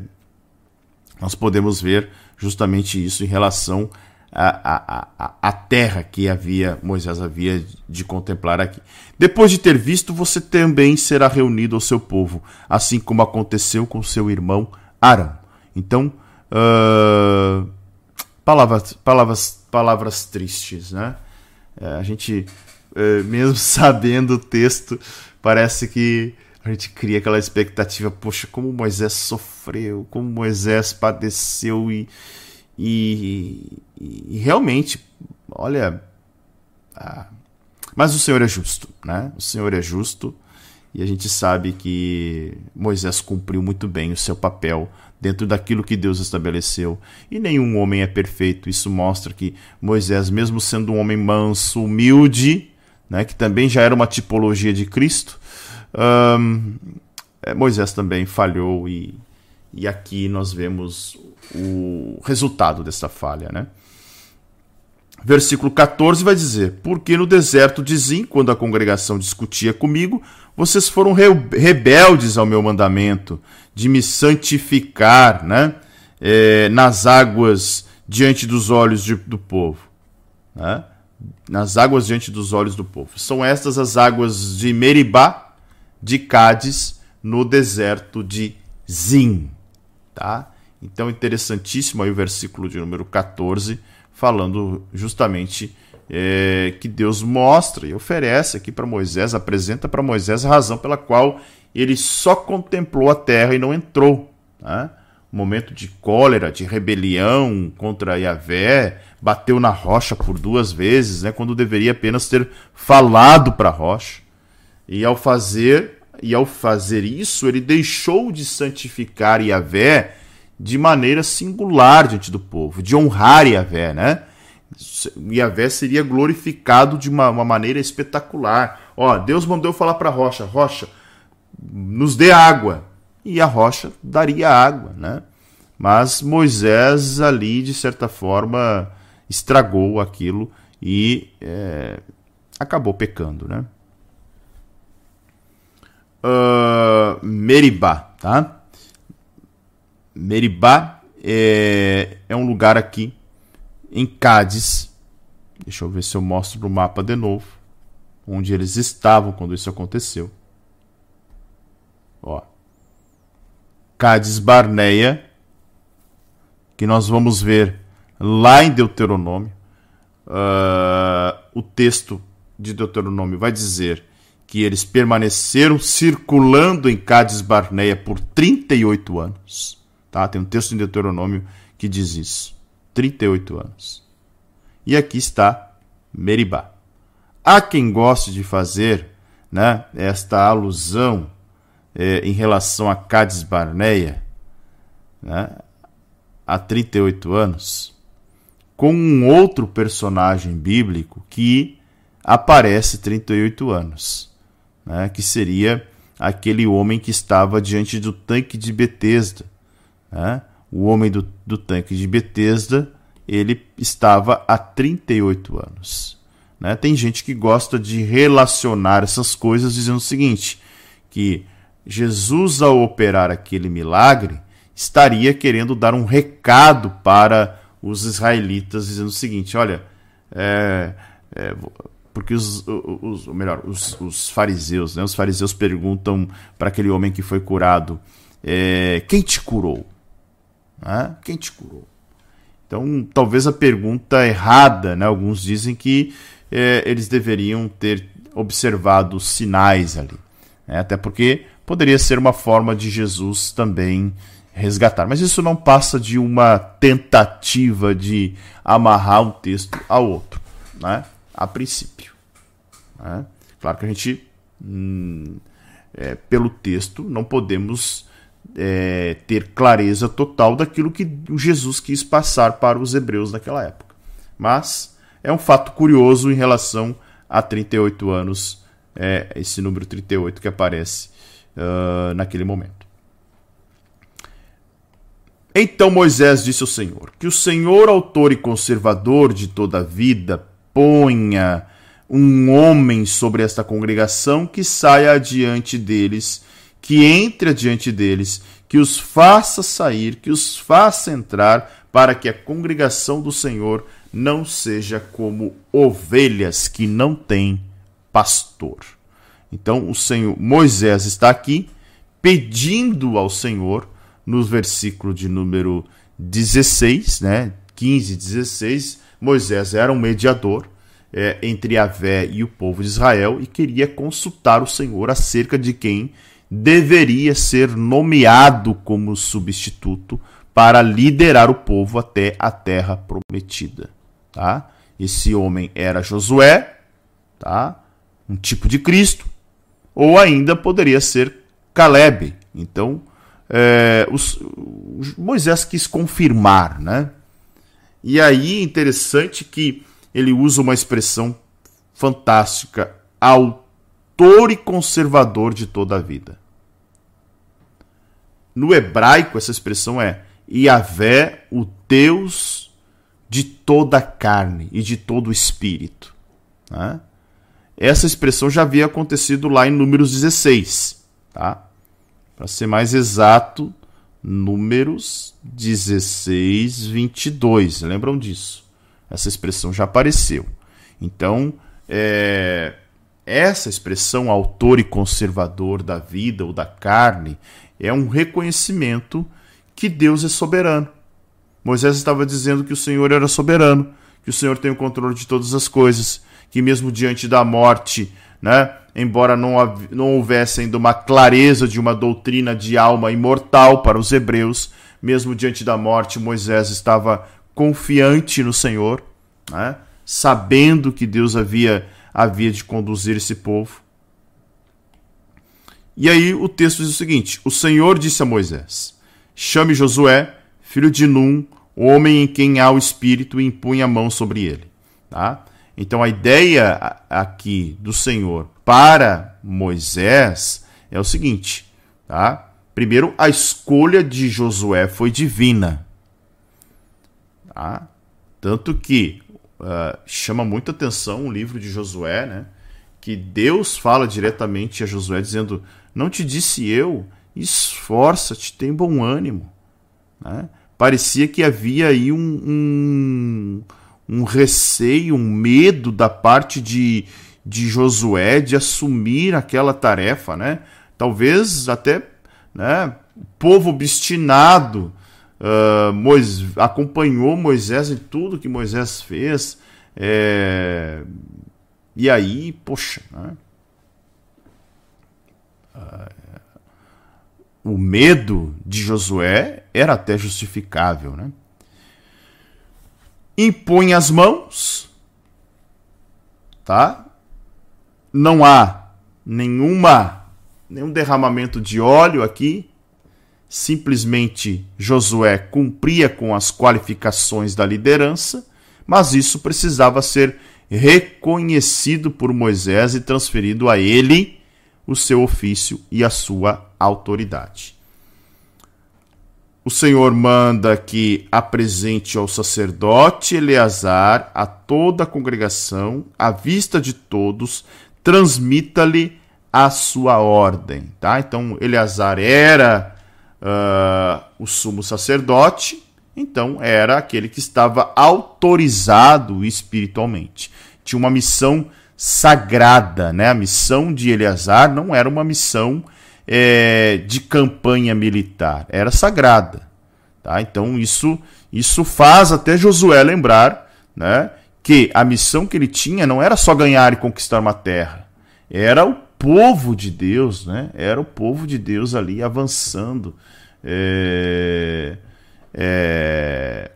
nós podemos ver justamente isso em relação a, a, a, terra que havia Moisés havia de contemplar aqui. Depois de ter visto, você também será reunido ao seu povo, assim como aconteceu com seu irmão Arão. Então, uh, palavras, palavras, palavras tristes, né? É, a gente, uh, mesmo sabendo o texto, parece que a gente cria aquela expectativa, poxa, como Moisés sofreu, como Moisés padeceu e e, e, realmente, olha. Ah, mas o Senhor é justo, né? O Senhor é justo e a gente sabe que Moisés cumpriu muito bem o seu papel dentro daquilo que Deus estabeleceu. E nenhum homem é perfeito. Isso mostra que Moisés, mesmo sendo um homem manso, humilde, né, que também já era uma tipologia de Cristo, um, Moisés também falhou e, e aqui nós vemos o resultado dessa falha, né? Versículo 14 vai dizer: Porque no deserto de Zim, quando a congregação discutia comigo, vocês foram rebeldes ao meu mandamento de me santificar né? É, nas águas diante dos olhos de, do povo. Né? Nas águas diante dos olhos do povo. São estas as águas de Meribá, de Cádiz, no deserto de Zim. Tá? Então, interessantíssimo aí o versículo de número 14, falando justamente é, que Deus mostra e oferece aqui para Moisés, apresenta para Moisés a razão pela qual ele só contemplou a terra e não entrou. Um momento de cólera, de rebelião contra Yahvé, bateu na rocha por duas vezes, né? quando deveria apenas ter falado para a rocha. E ao fazer e ao fazer isso, ele deixou de santificar Yahvé de maneira singular diante do povo, de honrar Yahvé, né? Yahvé seria glorificado de uma, uma maneira espetacular. Ó, Deus mandou falar para a rocha, rocha, nos dê água. E a rocha daria água, né? Mas Moisés ali, de certa forma, estragou aquilo e é, acabou pecando, né? Uh, Meribá, tá? Meribá é, é um lugar aqui em Cádiz. Deixa eu ver se eu mostro no mapa de novo. Onde eles estavam quando isso aconteceu. Ó. Cádiz Barneia. Que nós vamos ver lá em Deuteronômio. Uh, o texto de Deuteronômio vai dizer que eles permaneceram circulando em Cádiz Barneia por 38 anos. Tá? Tem um texto em Deuteronômio que diz isso. 38 anos. E aqui está Meribá. Há quem goste de fazer né, esta alusão é, em relação a Cádiz Barneia, né, há 38 anos, com um outro personagem bíblico que aparece 38 anos, né, que seria aquele homem que estava diante do tanque de Betesda, né, o homem do, do tanque de Betesda, ele estava há 38 anos. Né? Tem gente que gosta de relacionar essas coisas dizendo o seguinte, que Jesus, ao operar aquele milagre, estaria querendo dar um recado para os israelitas, dizendo o seguinte: olha, é, é, porque os, os, melhor, os, os, fariseus, né? Os fariseus perguntam para aquele homem que foi curado: é, quem te curou? Né? Quem te curou? Então, talvez a pergunta errada, né? Alguns dizem que é, eles deveriam ter observado sinais ali. Né? Até porque poderia ser uma forma de Jesus também resgatar. Mas isso não passa de uma tentativa de amarrar um texto ao outro, né? A princípio. Né? Claro que a gente, hum, é, pelo texto, não podemos é, ter clareza total daquilo que Jesus quis passar para os hebreus naquela época. Mas é um fato curioso em relação a 38 anos, é, esse número 38 que aparece uh, naquele momento. Então Moisés disse ao Senhor: Que o Senhor, autor e conservador de toda a vida, ponha um homem sobre esta congregação que saia adiante deles que entre adiante deles, que os faça sair, que os faça entrar, para que a congregação do Senhor não seja como ovelhas que não têm pastor. Então, o Senhor Moisés está aqui pedindo ao Senhor no versículo de número 16, né? 15 e 16, Moisés era um mediador é, entre Avé e o povo de Israel e queria consultar o Senhor acerca de quem deveria ser nomeado como substituto para liderar o povo até a terra prometida, tá? Esse homem era Josué, tá? Um tipo de Cristo, ou ainda poderia ser Caleb. Então, é, os, Moisés quis confirmar, né? E aí, interessante que ele usa uma expressão fantástica, autor e conservador de toda a vida. No hebraico, essa expressão é Yahvé, o Deus de toda a carne e de todo o espírito. Né? Essa expressão já havia acontecido lá em Números 16. Tá? Para ser mais exato, Números 16, 22. Lembram disso? Essa expressão já apareceu. Então, é, essa expressão autor e conservador da vida ou da carne é um reconhecimento que Deus é soberano. Moisés estava dizendo que o Senhor era soberano, que o Senhor tem o controle de todas as coisas, que mesmo diante da morte né? embora não, não houvesse ainda uma clareza de uma doutrina de alma imortal para os hebreus, mesmo diante da morte, Moisés estava confiante no Senhor, né? sabendo que Deus havia, havia de conduzir esse povo. E aí o texto diz o seguinte: O Senhor disse a Moisés: Chame Josué, filho de Num, homem em quem há o Espírito, e impunha a mão sobre ele. Tá? Então a ideia aqui do Senhor para Moisés é o seguinte, tá? Primeiro, a escolha de Josué foi divina. Tá? Tanto que uh, chama muita atenção o livro de Josué, né? Que Deus fala diretamente a Josué dizendo: Não te disse eu, esforça-te, tem bom ânimo. Né? Parecia que havia aí um, um um receio, um medo da parte de, de Josué de assumir aquela tarefa, né? Talvez até né, o povo obstinado uh, acompanhou Moisés em tudo que Moisés fez. É, e aí, poxa, né? uh, o medo de Josué era até justificável, né? Impõe as mãos, tá? Não há nenhuma nenhum derramamento de óleo aqui. Simplesmente Josué cumpria com as qualificações da liderança, mas isso precisava ser reconhecido por Moisés e transferido a ele o seu ofício e a sua autoridade o Senhor manda que apresente ao sacerdote Eleazar, a toda a congregação, à vista de todos, transmita-lhe a sua ordem. Tá? Então, Eleazar era uh, o sumo sacerdote, então era aquele que estava autorizado espiritualmente. Tinha uma missão sagrada, né? A missão de Eleazar não era uma missão é, de campanha militar, era sagrada. Tá? Então isso, isso faz até Josué lembrar né, que a missão que ele tinha não era só ganhar e conquistar uma terra, era o povo de Deus, né? era o povo de Deus ali avançando. É, é,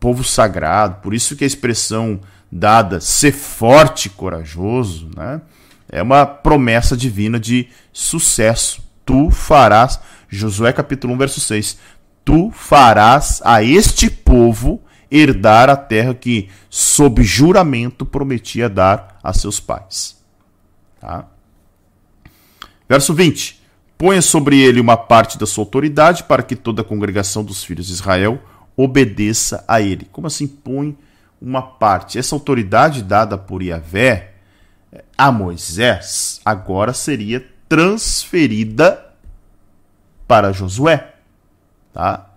povo sagrado, por isso que a expressão dada ser forte e corajoso, né? É uma promessa divina de sucesso. Tu farás, Josué capítulo 1, verso 6, tu farás a este povo herdar a terra que, sob juramento, prometia dar a seus pais. Tá? Verso 20: Ponha sobre ele uma parte da sua autoridade, para que toda a congregação dos filhos de Israel obedeça a ele. Como assim põe uma parte? Essa autoridade dada por Yahvé a Moisés agora seria transferida para Josué. Tá?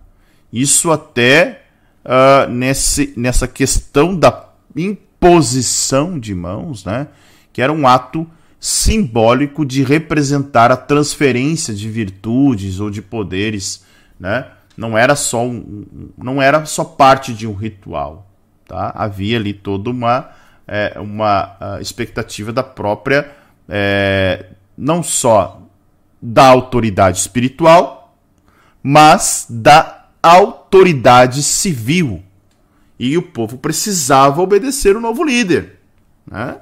Isso até uh, nesse, nessa questão da imposição de mãos, né? que era um ato simbólico de representar a transferência de virtudes ou de poderes, né? Não era só um, não era só parte de um ritual, tá? Havia ali toda uma é, uma expectativa da própria, é, não só da autoridade espiritual, mas da autoridade civil. E o povo precisava obedecer o novo líder. Né?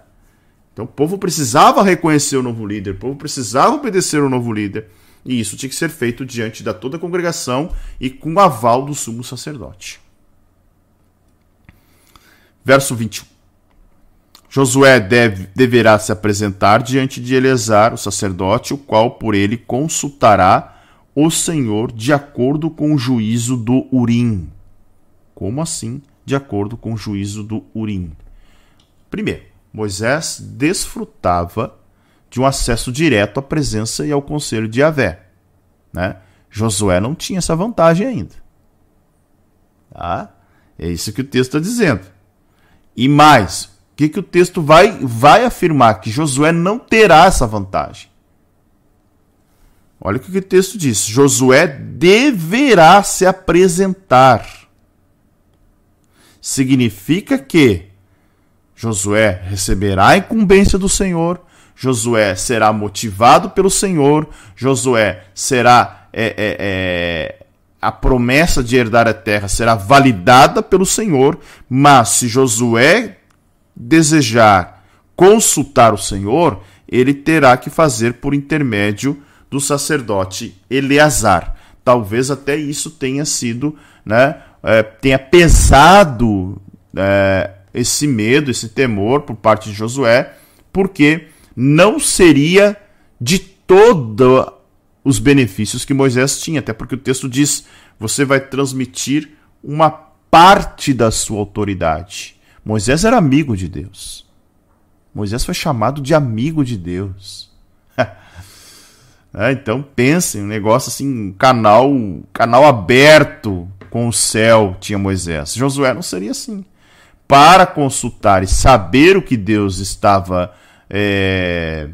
Então o povo precisava reconhecer o novo líder, o povo precisava obedecer o novo líder. E isso tinha que ser feito diante da toda a congregação e com o aval do sumo sacerdote. Verso 21. Josué deve, deverá se apresentar diante de Eleazar, o sacerdote, o qual por ele consultará o Senhor de acordo com o juízo do Urim. Como assim, de acordo com o juízo do Urim? Primeiro, Moisés desfrutava de um acesso direto à presença e ao conselho de Yahvé. Né? Josué não tinha essa vantagem ainda. Tá? É isso que o texto está dizendo. E mais, o que, que o texto vai, vai afirmar? Que Josué não terá essa vantagem. Olha o que o texto diz: Josué deverá se apresentar. Significa que Josué receberá a incumbência do Senhor, Josué será motivado pelo Senhor, Josué será é, é, é, a promessa de herdar a terra será validada pelo Senhor, mas se Josué desejar consultar o Senhor, ele terá que fazer por intermédio do sacerdote Eleazar. Talvez até isso tenha sido, né, é, tenha pesado é, esse medo, esse temor por parte de Josué, porque não seria de todo os benefícios que Moisés tinha, até porque o texto diz: você vai transmitir uma parte da sua autoridade. Moisés era amigo de Deus. Moisés foi chamado de amigo de Deus. é, então pensem, um negócio assim, um canal, canal aberto com o céu tinha Moisés. Josué não seria assim. Para consultar e saber o que Deus estava é,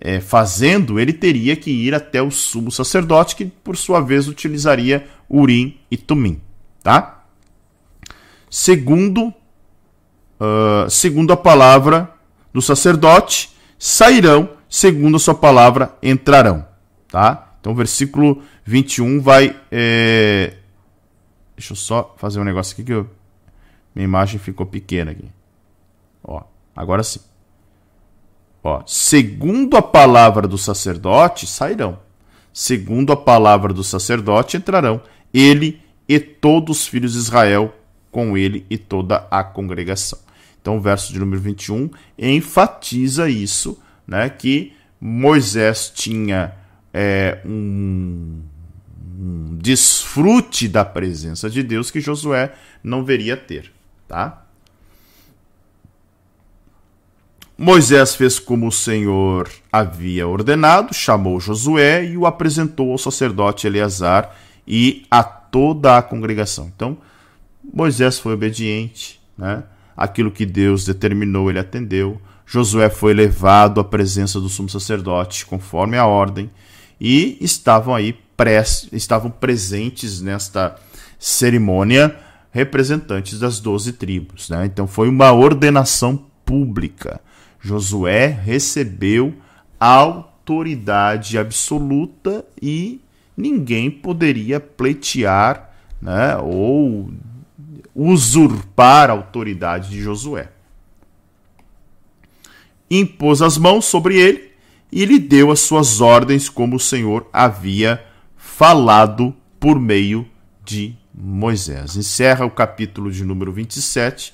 é, fazendo, ele teria que ir até o sumo sacerdote, que por sua vez utilizaria Urim e Tumim. Tá? Segundo, uh, segundo a palavra do sacerdote, sairão, segundo a sua palavra, entrarão. Tá? Então, versículo 21 vai. É... Deixa eu só fazer um negócio aqui que eu... minha imagem ficou pequena aqui. Ó, agora sim. Ó, segundo a palavra do sacerdote, sairão. Segundo a palavra do sacerdote, entrarão ele e todos os filhos de Israel com ele e toda a congregação. Então, o verso de número 21 enfatiza isso, né, que Moisés tinha é, um, um desfrute da presença de Deus que Josué não veria ter, tá? Moisés fez como o Senhor havia ordenado, chamou Josué e o apresentou ao sacerdote Eleazar e a toda a congregação. Então, Moisés foi obediente, né? Aquilo que Deus determinou, ele atendeu. Josué foi levado à presença do sumo sacerdote, conforme a ordem, e estavam aí estavam presentes nesta cerimônia representantes das doze tribos. Né? Então foi uma ordenação pública. Josué recebeu autoridade absoluta e ninguém poderia pleitear né, ou usurpar a autoridade de Josué. Impôs as mãos sobre ele e lhe deu as suas ordens, como o Senhor havia falado por meio de Moisés. Encerra o capítulo de número 27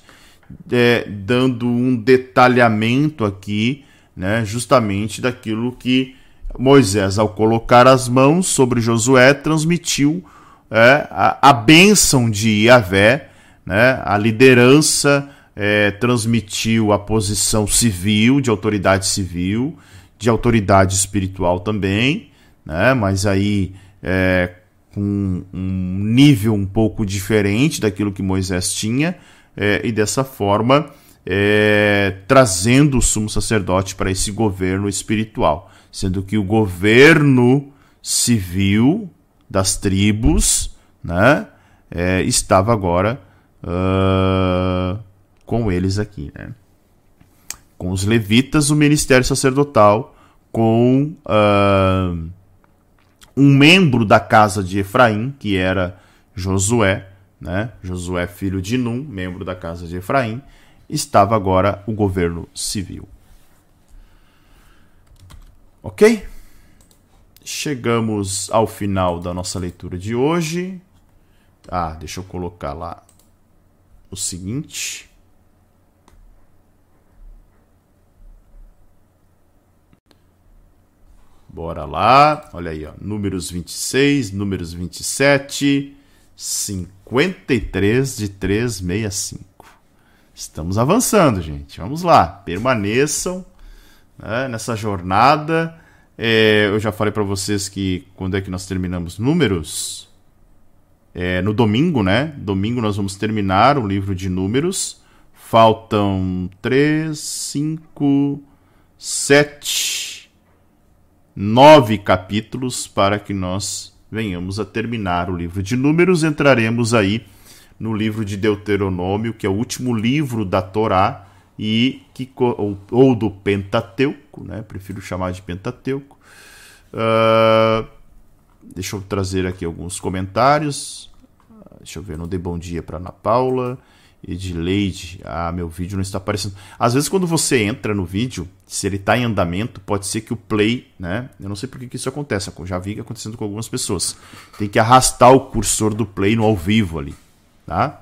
é, dando um detalhamento aqui, né, justamente daquilo que Moisés, ao colocar as mãos sobre Josué, transmitiu é, a, a bênção de Yahvé, né, a liderança é, transmitiu a posição civil, de autoridade civil, de autoridade espiritual também, né, mas aí é, com um nível um pouco diferente daquilo que Moisés tinha, é, e dessa forma é, trazendo o sumo sacerdote para esse governo espiritual, sendo que o governo civil das tribos né, é, estava agora uh, com eles aqui. Né? Com os levitas, o ministério sacerdotal, com uh, um membro da casa de Efraim, que era Josué, né? Josué, filho de Num, membro da casa de Efraim, estava agora o governo civil. Ok? Chegamos ao final da nossa leitura de hoje. Ah, deixa eu colocar lá o seguinte. Bora lá. Olha aí, ó. Números 26, números 27, 53 de 365. Estamos avançando, gente. Vamos lá. Permaneçam né, nessa jornada. É, eu já falei para vocês que quando é que nós terminamos números? É, no domingo, né? Domingo nós vamos terminar o livro de números. Faltam 3, 5, 7, 9 capítulos para que nós venhamos a terminar o livro de Números, entraremos aí no livro de Deuteronômio, que é o último livro da Torá, e que ou, ou do Pentateuco, né? Prefiro chamar de Pentateuco. Uh, deixa eu trazer aqui alguns comentários. Deixa eu ver, não dei bom dia para Ana Paula. Edileide, ah, meu vídeo não está aparecendo. Às vezes, quando você entra no vídeo, se ele está em andamento, pode ser que o play, né? Eu não sei por que isso acontece, já vi acontecendo com algumas pessoas. Tem que arrastar o cursor do play no ao vivo ali, tá?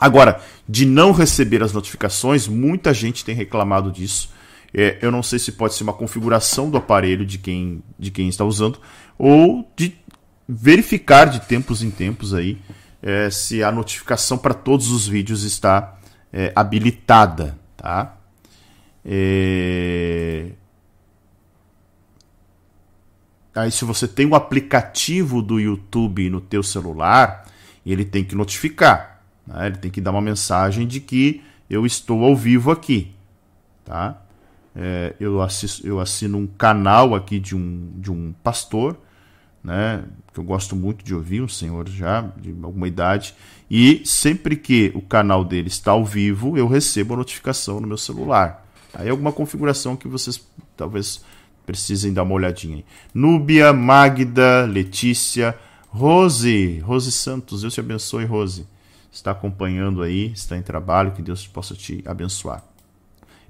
Agora, de não receber as notificações, muita gente tem reclamado disso. É, eu não sei se pode ser uma configuração do aparelho de quem, de quem está usando, ou de verificar de tempos em tempos aí é, se a notificação para todos os vídeos está é, habilitada, tá? É... Aí se você tem o um aplicativo do YouTube no teu celular, ele tem que notificar, né? ele tem que dar uma mensagem de que eu estou ao vivo aqui, tá? É, eu, assisto, eu assino um canal aqui de um, de um pastor né, que eu gosto muito de ouvir, um senhor já de alguma idade, e sempre que o canal dele está ao vivo, eu recebo a notificação no meu celular. Aí é alguma configuração que vocês talvez precisem dar uma olhadinha. Núbia, Magda, Letícia, Rose, Rose Santos, Deus te abençoe, Rose. Está acompanhando aí, está em trabalho, que Deus possa te abençoar.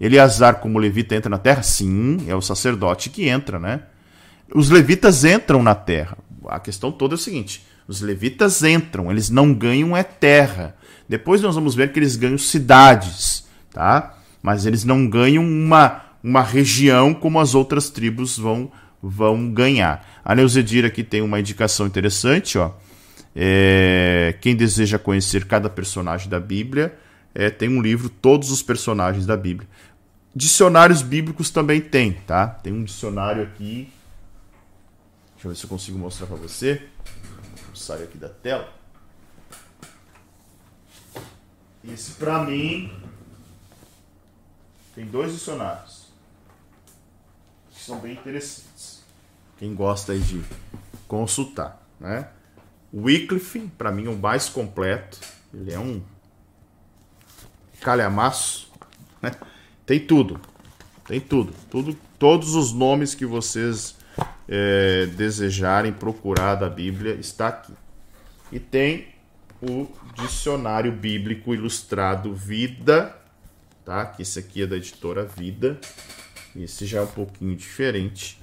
Eleazar, como levita, entra na terra? Sim, é o sacerdote que entra, né? Os levitas entram na terra. A questão toda é o seguinte: os levitas entram, eles não ganham é terra. Depois nós vamos ver que eles ganham cidades, tá? Mas eles não ganham uma, uma região como as outras tribos vão, vão ganhar. A Neuzedir aqui tem uma indicação interessante, ó. É, quem deseja conhecer cada personagem da Bíblia, é, tem um livro, Todos os Personagens da Bíblia. Dicionários bíblicos também tem, tá? Tem um dicionário aqui Deixa eu ver se eu consigo mostrar para você. Eu saio aqui da tela. Esse para mim tem dois dicionários que são bem interessantes. Quem gosta aí de consultar, né? O Wycliffe, para mim, é o mais completo. Ele é um calhamaço, né? Tem tudo. Tem tudo. tudo. Todos os nomes que vocês é, desejarem procurar da Bíblia, está aqui. E tem o Dicionário Bíblico Ilustrado Vida, tá? Que esse aqui é da editora Vida. Esse já é um pouquinho diferente.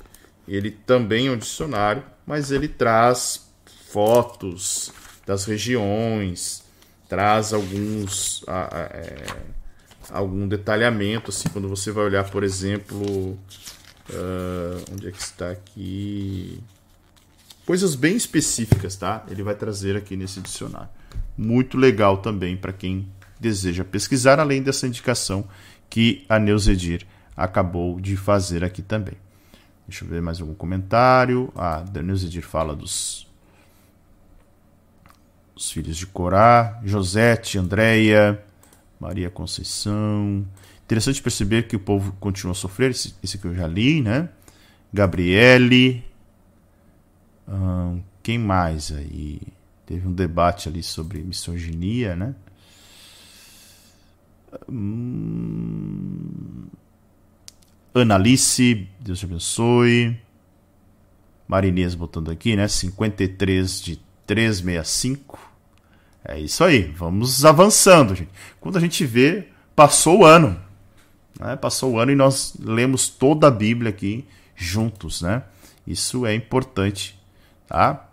Ele também é um dicionário, mas ele traz fotos das regiões, traz alguns é, algum detalhamento assim quando você vai olhar, por exemplo, Uh, onde é que está aqui? Coisas bem específicas, tá? Ele vai trazer aqui nesse dicionário. Muito legal também para quem deseja pesquisar, além dessa indicação que a Neuzedir acabou de fazer aqui também. Deixa eu ver mais algum comentário. Ah, a Neuzedir fala dos os filhos de Corá, Josete, Andréia, Maria Conceição, Interessante perceber que o povo continua a sofrer, esse, esse que eu já li, né? Gabriele. Hum, quem mais aí? Teve um debate ali sobre misoginia, né? Hum, Analice, Deus te abençoe. Marinês botando aqui, né? 53 de 365. É isso aí, vamos avançando, gente. Quando a gente vê, passou o ano. Né? Passou o ano e nós lemos toda a Bíblia aqui juntos, né? Isso é importante, tá?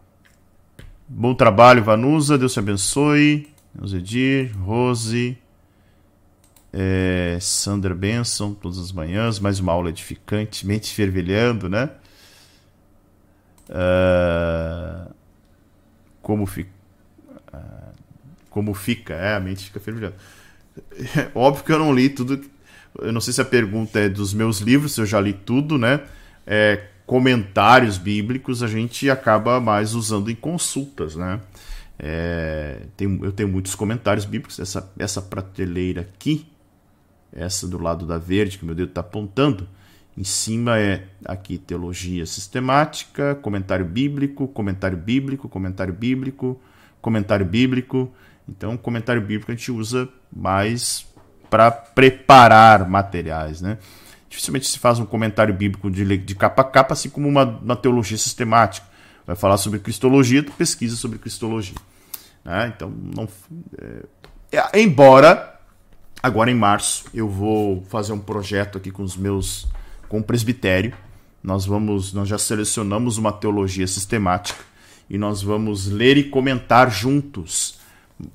Bom trabalho, Vanusa. Deus te abençoe. Deus Edir, Rose, é, Benson, todas as manhãs. Mais uma aula edificante, mente fervilhando, né? Uh, como fica. Uh, como fica, é, a mente fica fervilhando. óbvio que eu não li tudo eu não sei se a pergunta é dos meus livros, se eu já li tudo, né? É, comentários bíblicos a gente acaba mais usando em consultas, né? É, tem, eu tenho muitos comentários bíblicos. Essa, essa prateleira aqui, essa do lado da verde que meu dedo está apontando, em cima é aqui teologia sistemática, comentário bíblico, comentário bíblico, comentário bíblico, comentário bíblico. Então, comentário bíblico a gente usa mais para preparar materiais, né? Dificilmente se faz um comentário bíblico de, de capa a capa, assim como uma, uma teologia sistemática. Vai falar sobre cristologia, tu pesquisa sobre cristologia. Né? Então, não, é, é, embora agora em março eu vou fazer um projeto aqui com os meus com o presbitério. Nós vamos, nós já selecionamos uma teologia sistemática e nós vamos ler e comentar juntos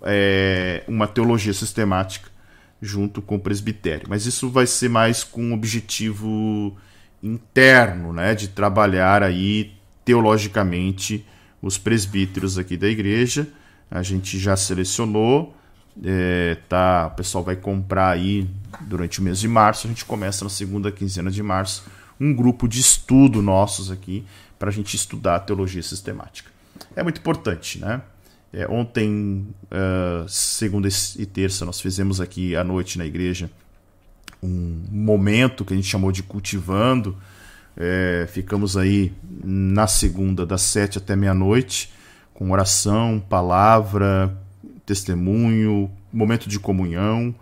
é, uma teologia sistemática junto com o presbitério. Mas isso vai ser mais com um objetivo interno, né, de trabalhar aí teologicamente os presbíteros aqui da igreja. A gente já selecionou, é, tá, o pessoal vai comprar aí durante o mês de março. A gente começa na segunda quinzena de março um grupo de estudo nossos aqui para a gente estudar a teologia sistemática. É muito importante, né? É, ontem, uh, segunda e terça, nós fizemos aqui à noite na igreja um momento que a gente chamou de cultivando. É, ficamos aí na segunda, das sete até meia-noite, com oração, palavra, testemunho, momento de comunhão.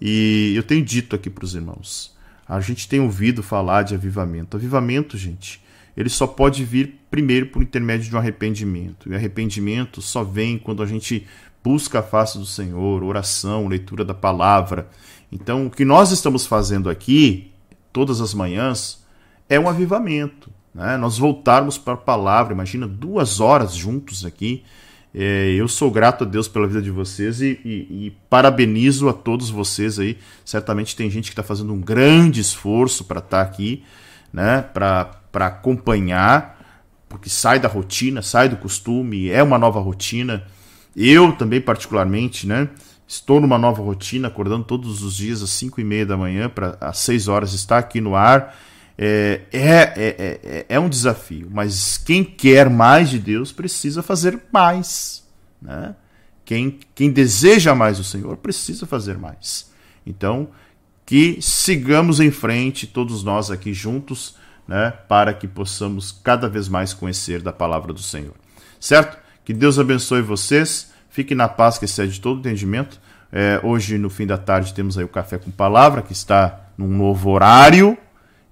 E eu tenho dito aqui para os irmãos: a gente tem ouvido falar de avivamento. Avivamento, gente, ele só pode vir primeiro por intermédio de um arrependimento. E arrependimento só vem quando a gente busca a face do Senhor, oração, leitura da palavra. Então, o que nós estamos fazendo aqui, todas as manhãs, é um avivamento. Né? Nós voltarmos para a palavra, imagina duas horas juntos aqui. É, eu sou grato a Deus pela vida de vocês e, e, e parabenizo a todos vocês aí. Certamente tem gente que está fazendo um grande esforço para estar tá aqui, né? para para acompanhar, porque sai da rotina, sai do costume, é uma nova rotina. Eu também, particularmente, né? Estou numa nova rotina, acordando todos os dias às 5 e meia da manhã, para às 6 horas estar aqui no ar. É, é, é, é, é um desafio, mas quem quer mais de Deus precisa fazer mais. Né? Quem, quem deseja mais o Senhor precisa fazer mais. Então, que sigamos em frente, todos nós aqui juntos, né, para que possamos cada vez mais conhecer da palavra do Senhor. Certo? Que Deus abençoe vocês. Fique na paz que excede todo entendimento. É, hoje, no fim da tarde, temos aí o Café com Palavra, que está num novo horário.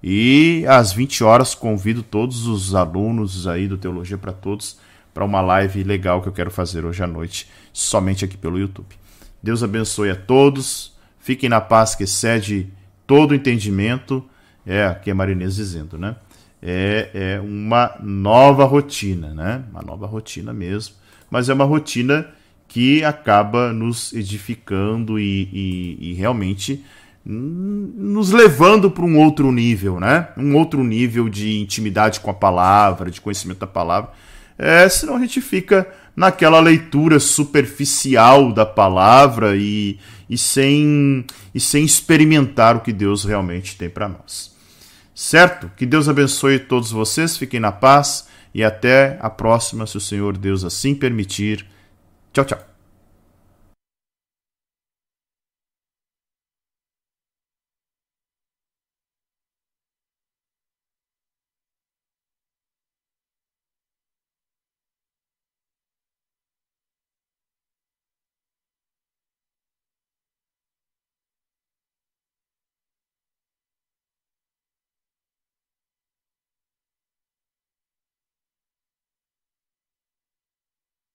E às 20 horas convido todos os alunos aí do Teologia para Todos para uma live legal que eu quero fazer hoje à noite, somente aqui pelo YouTube. Deus abençoe a todos. Fiquem na paz que excede todo entendimento. É, aqui é Marinês dizendo, né? É, é uma nova rotina, né? Uma nova rotina mesmo. Mas é uma rotina que acaba nos edificando e, e, e realmente nos levando para um outro nível, né? Um outro nível de intimidade com a palavra, de conhecimento da palavra. É, senão a gente fica naquela leitura superficial da palavra e, e, sem, e sem experimentar o que Deus realmente tem para nós. Certo? Que Deus abençoe todos vocês, fiquem na paz e até a próxima, se o Senhor Deus assim permitir. Tchau, tchau.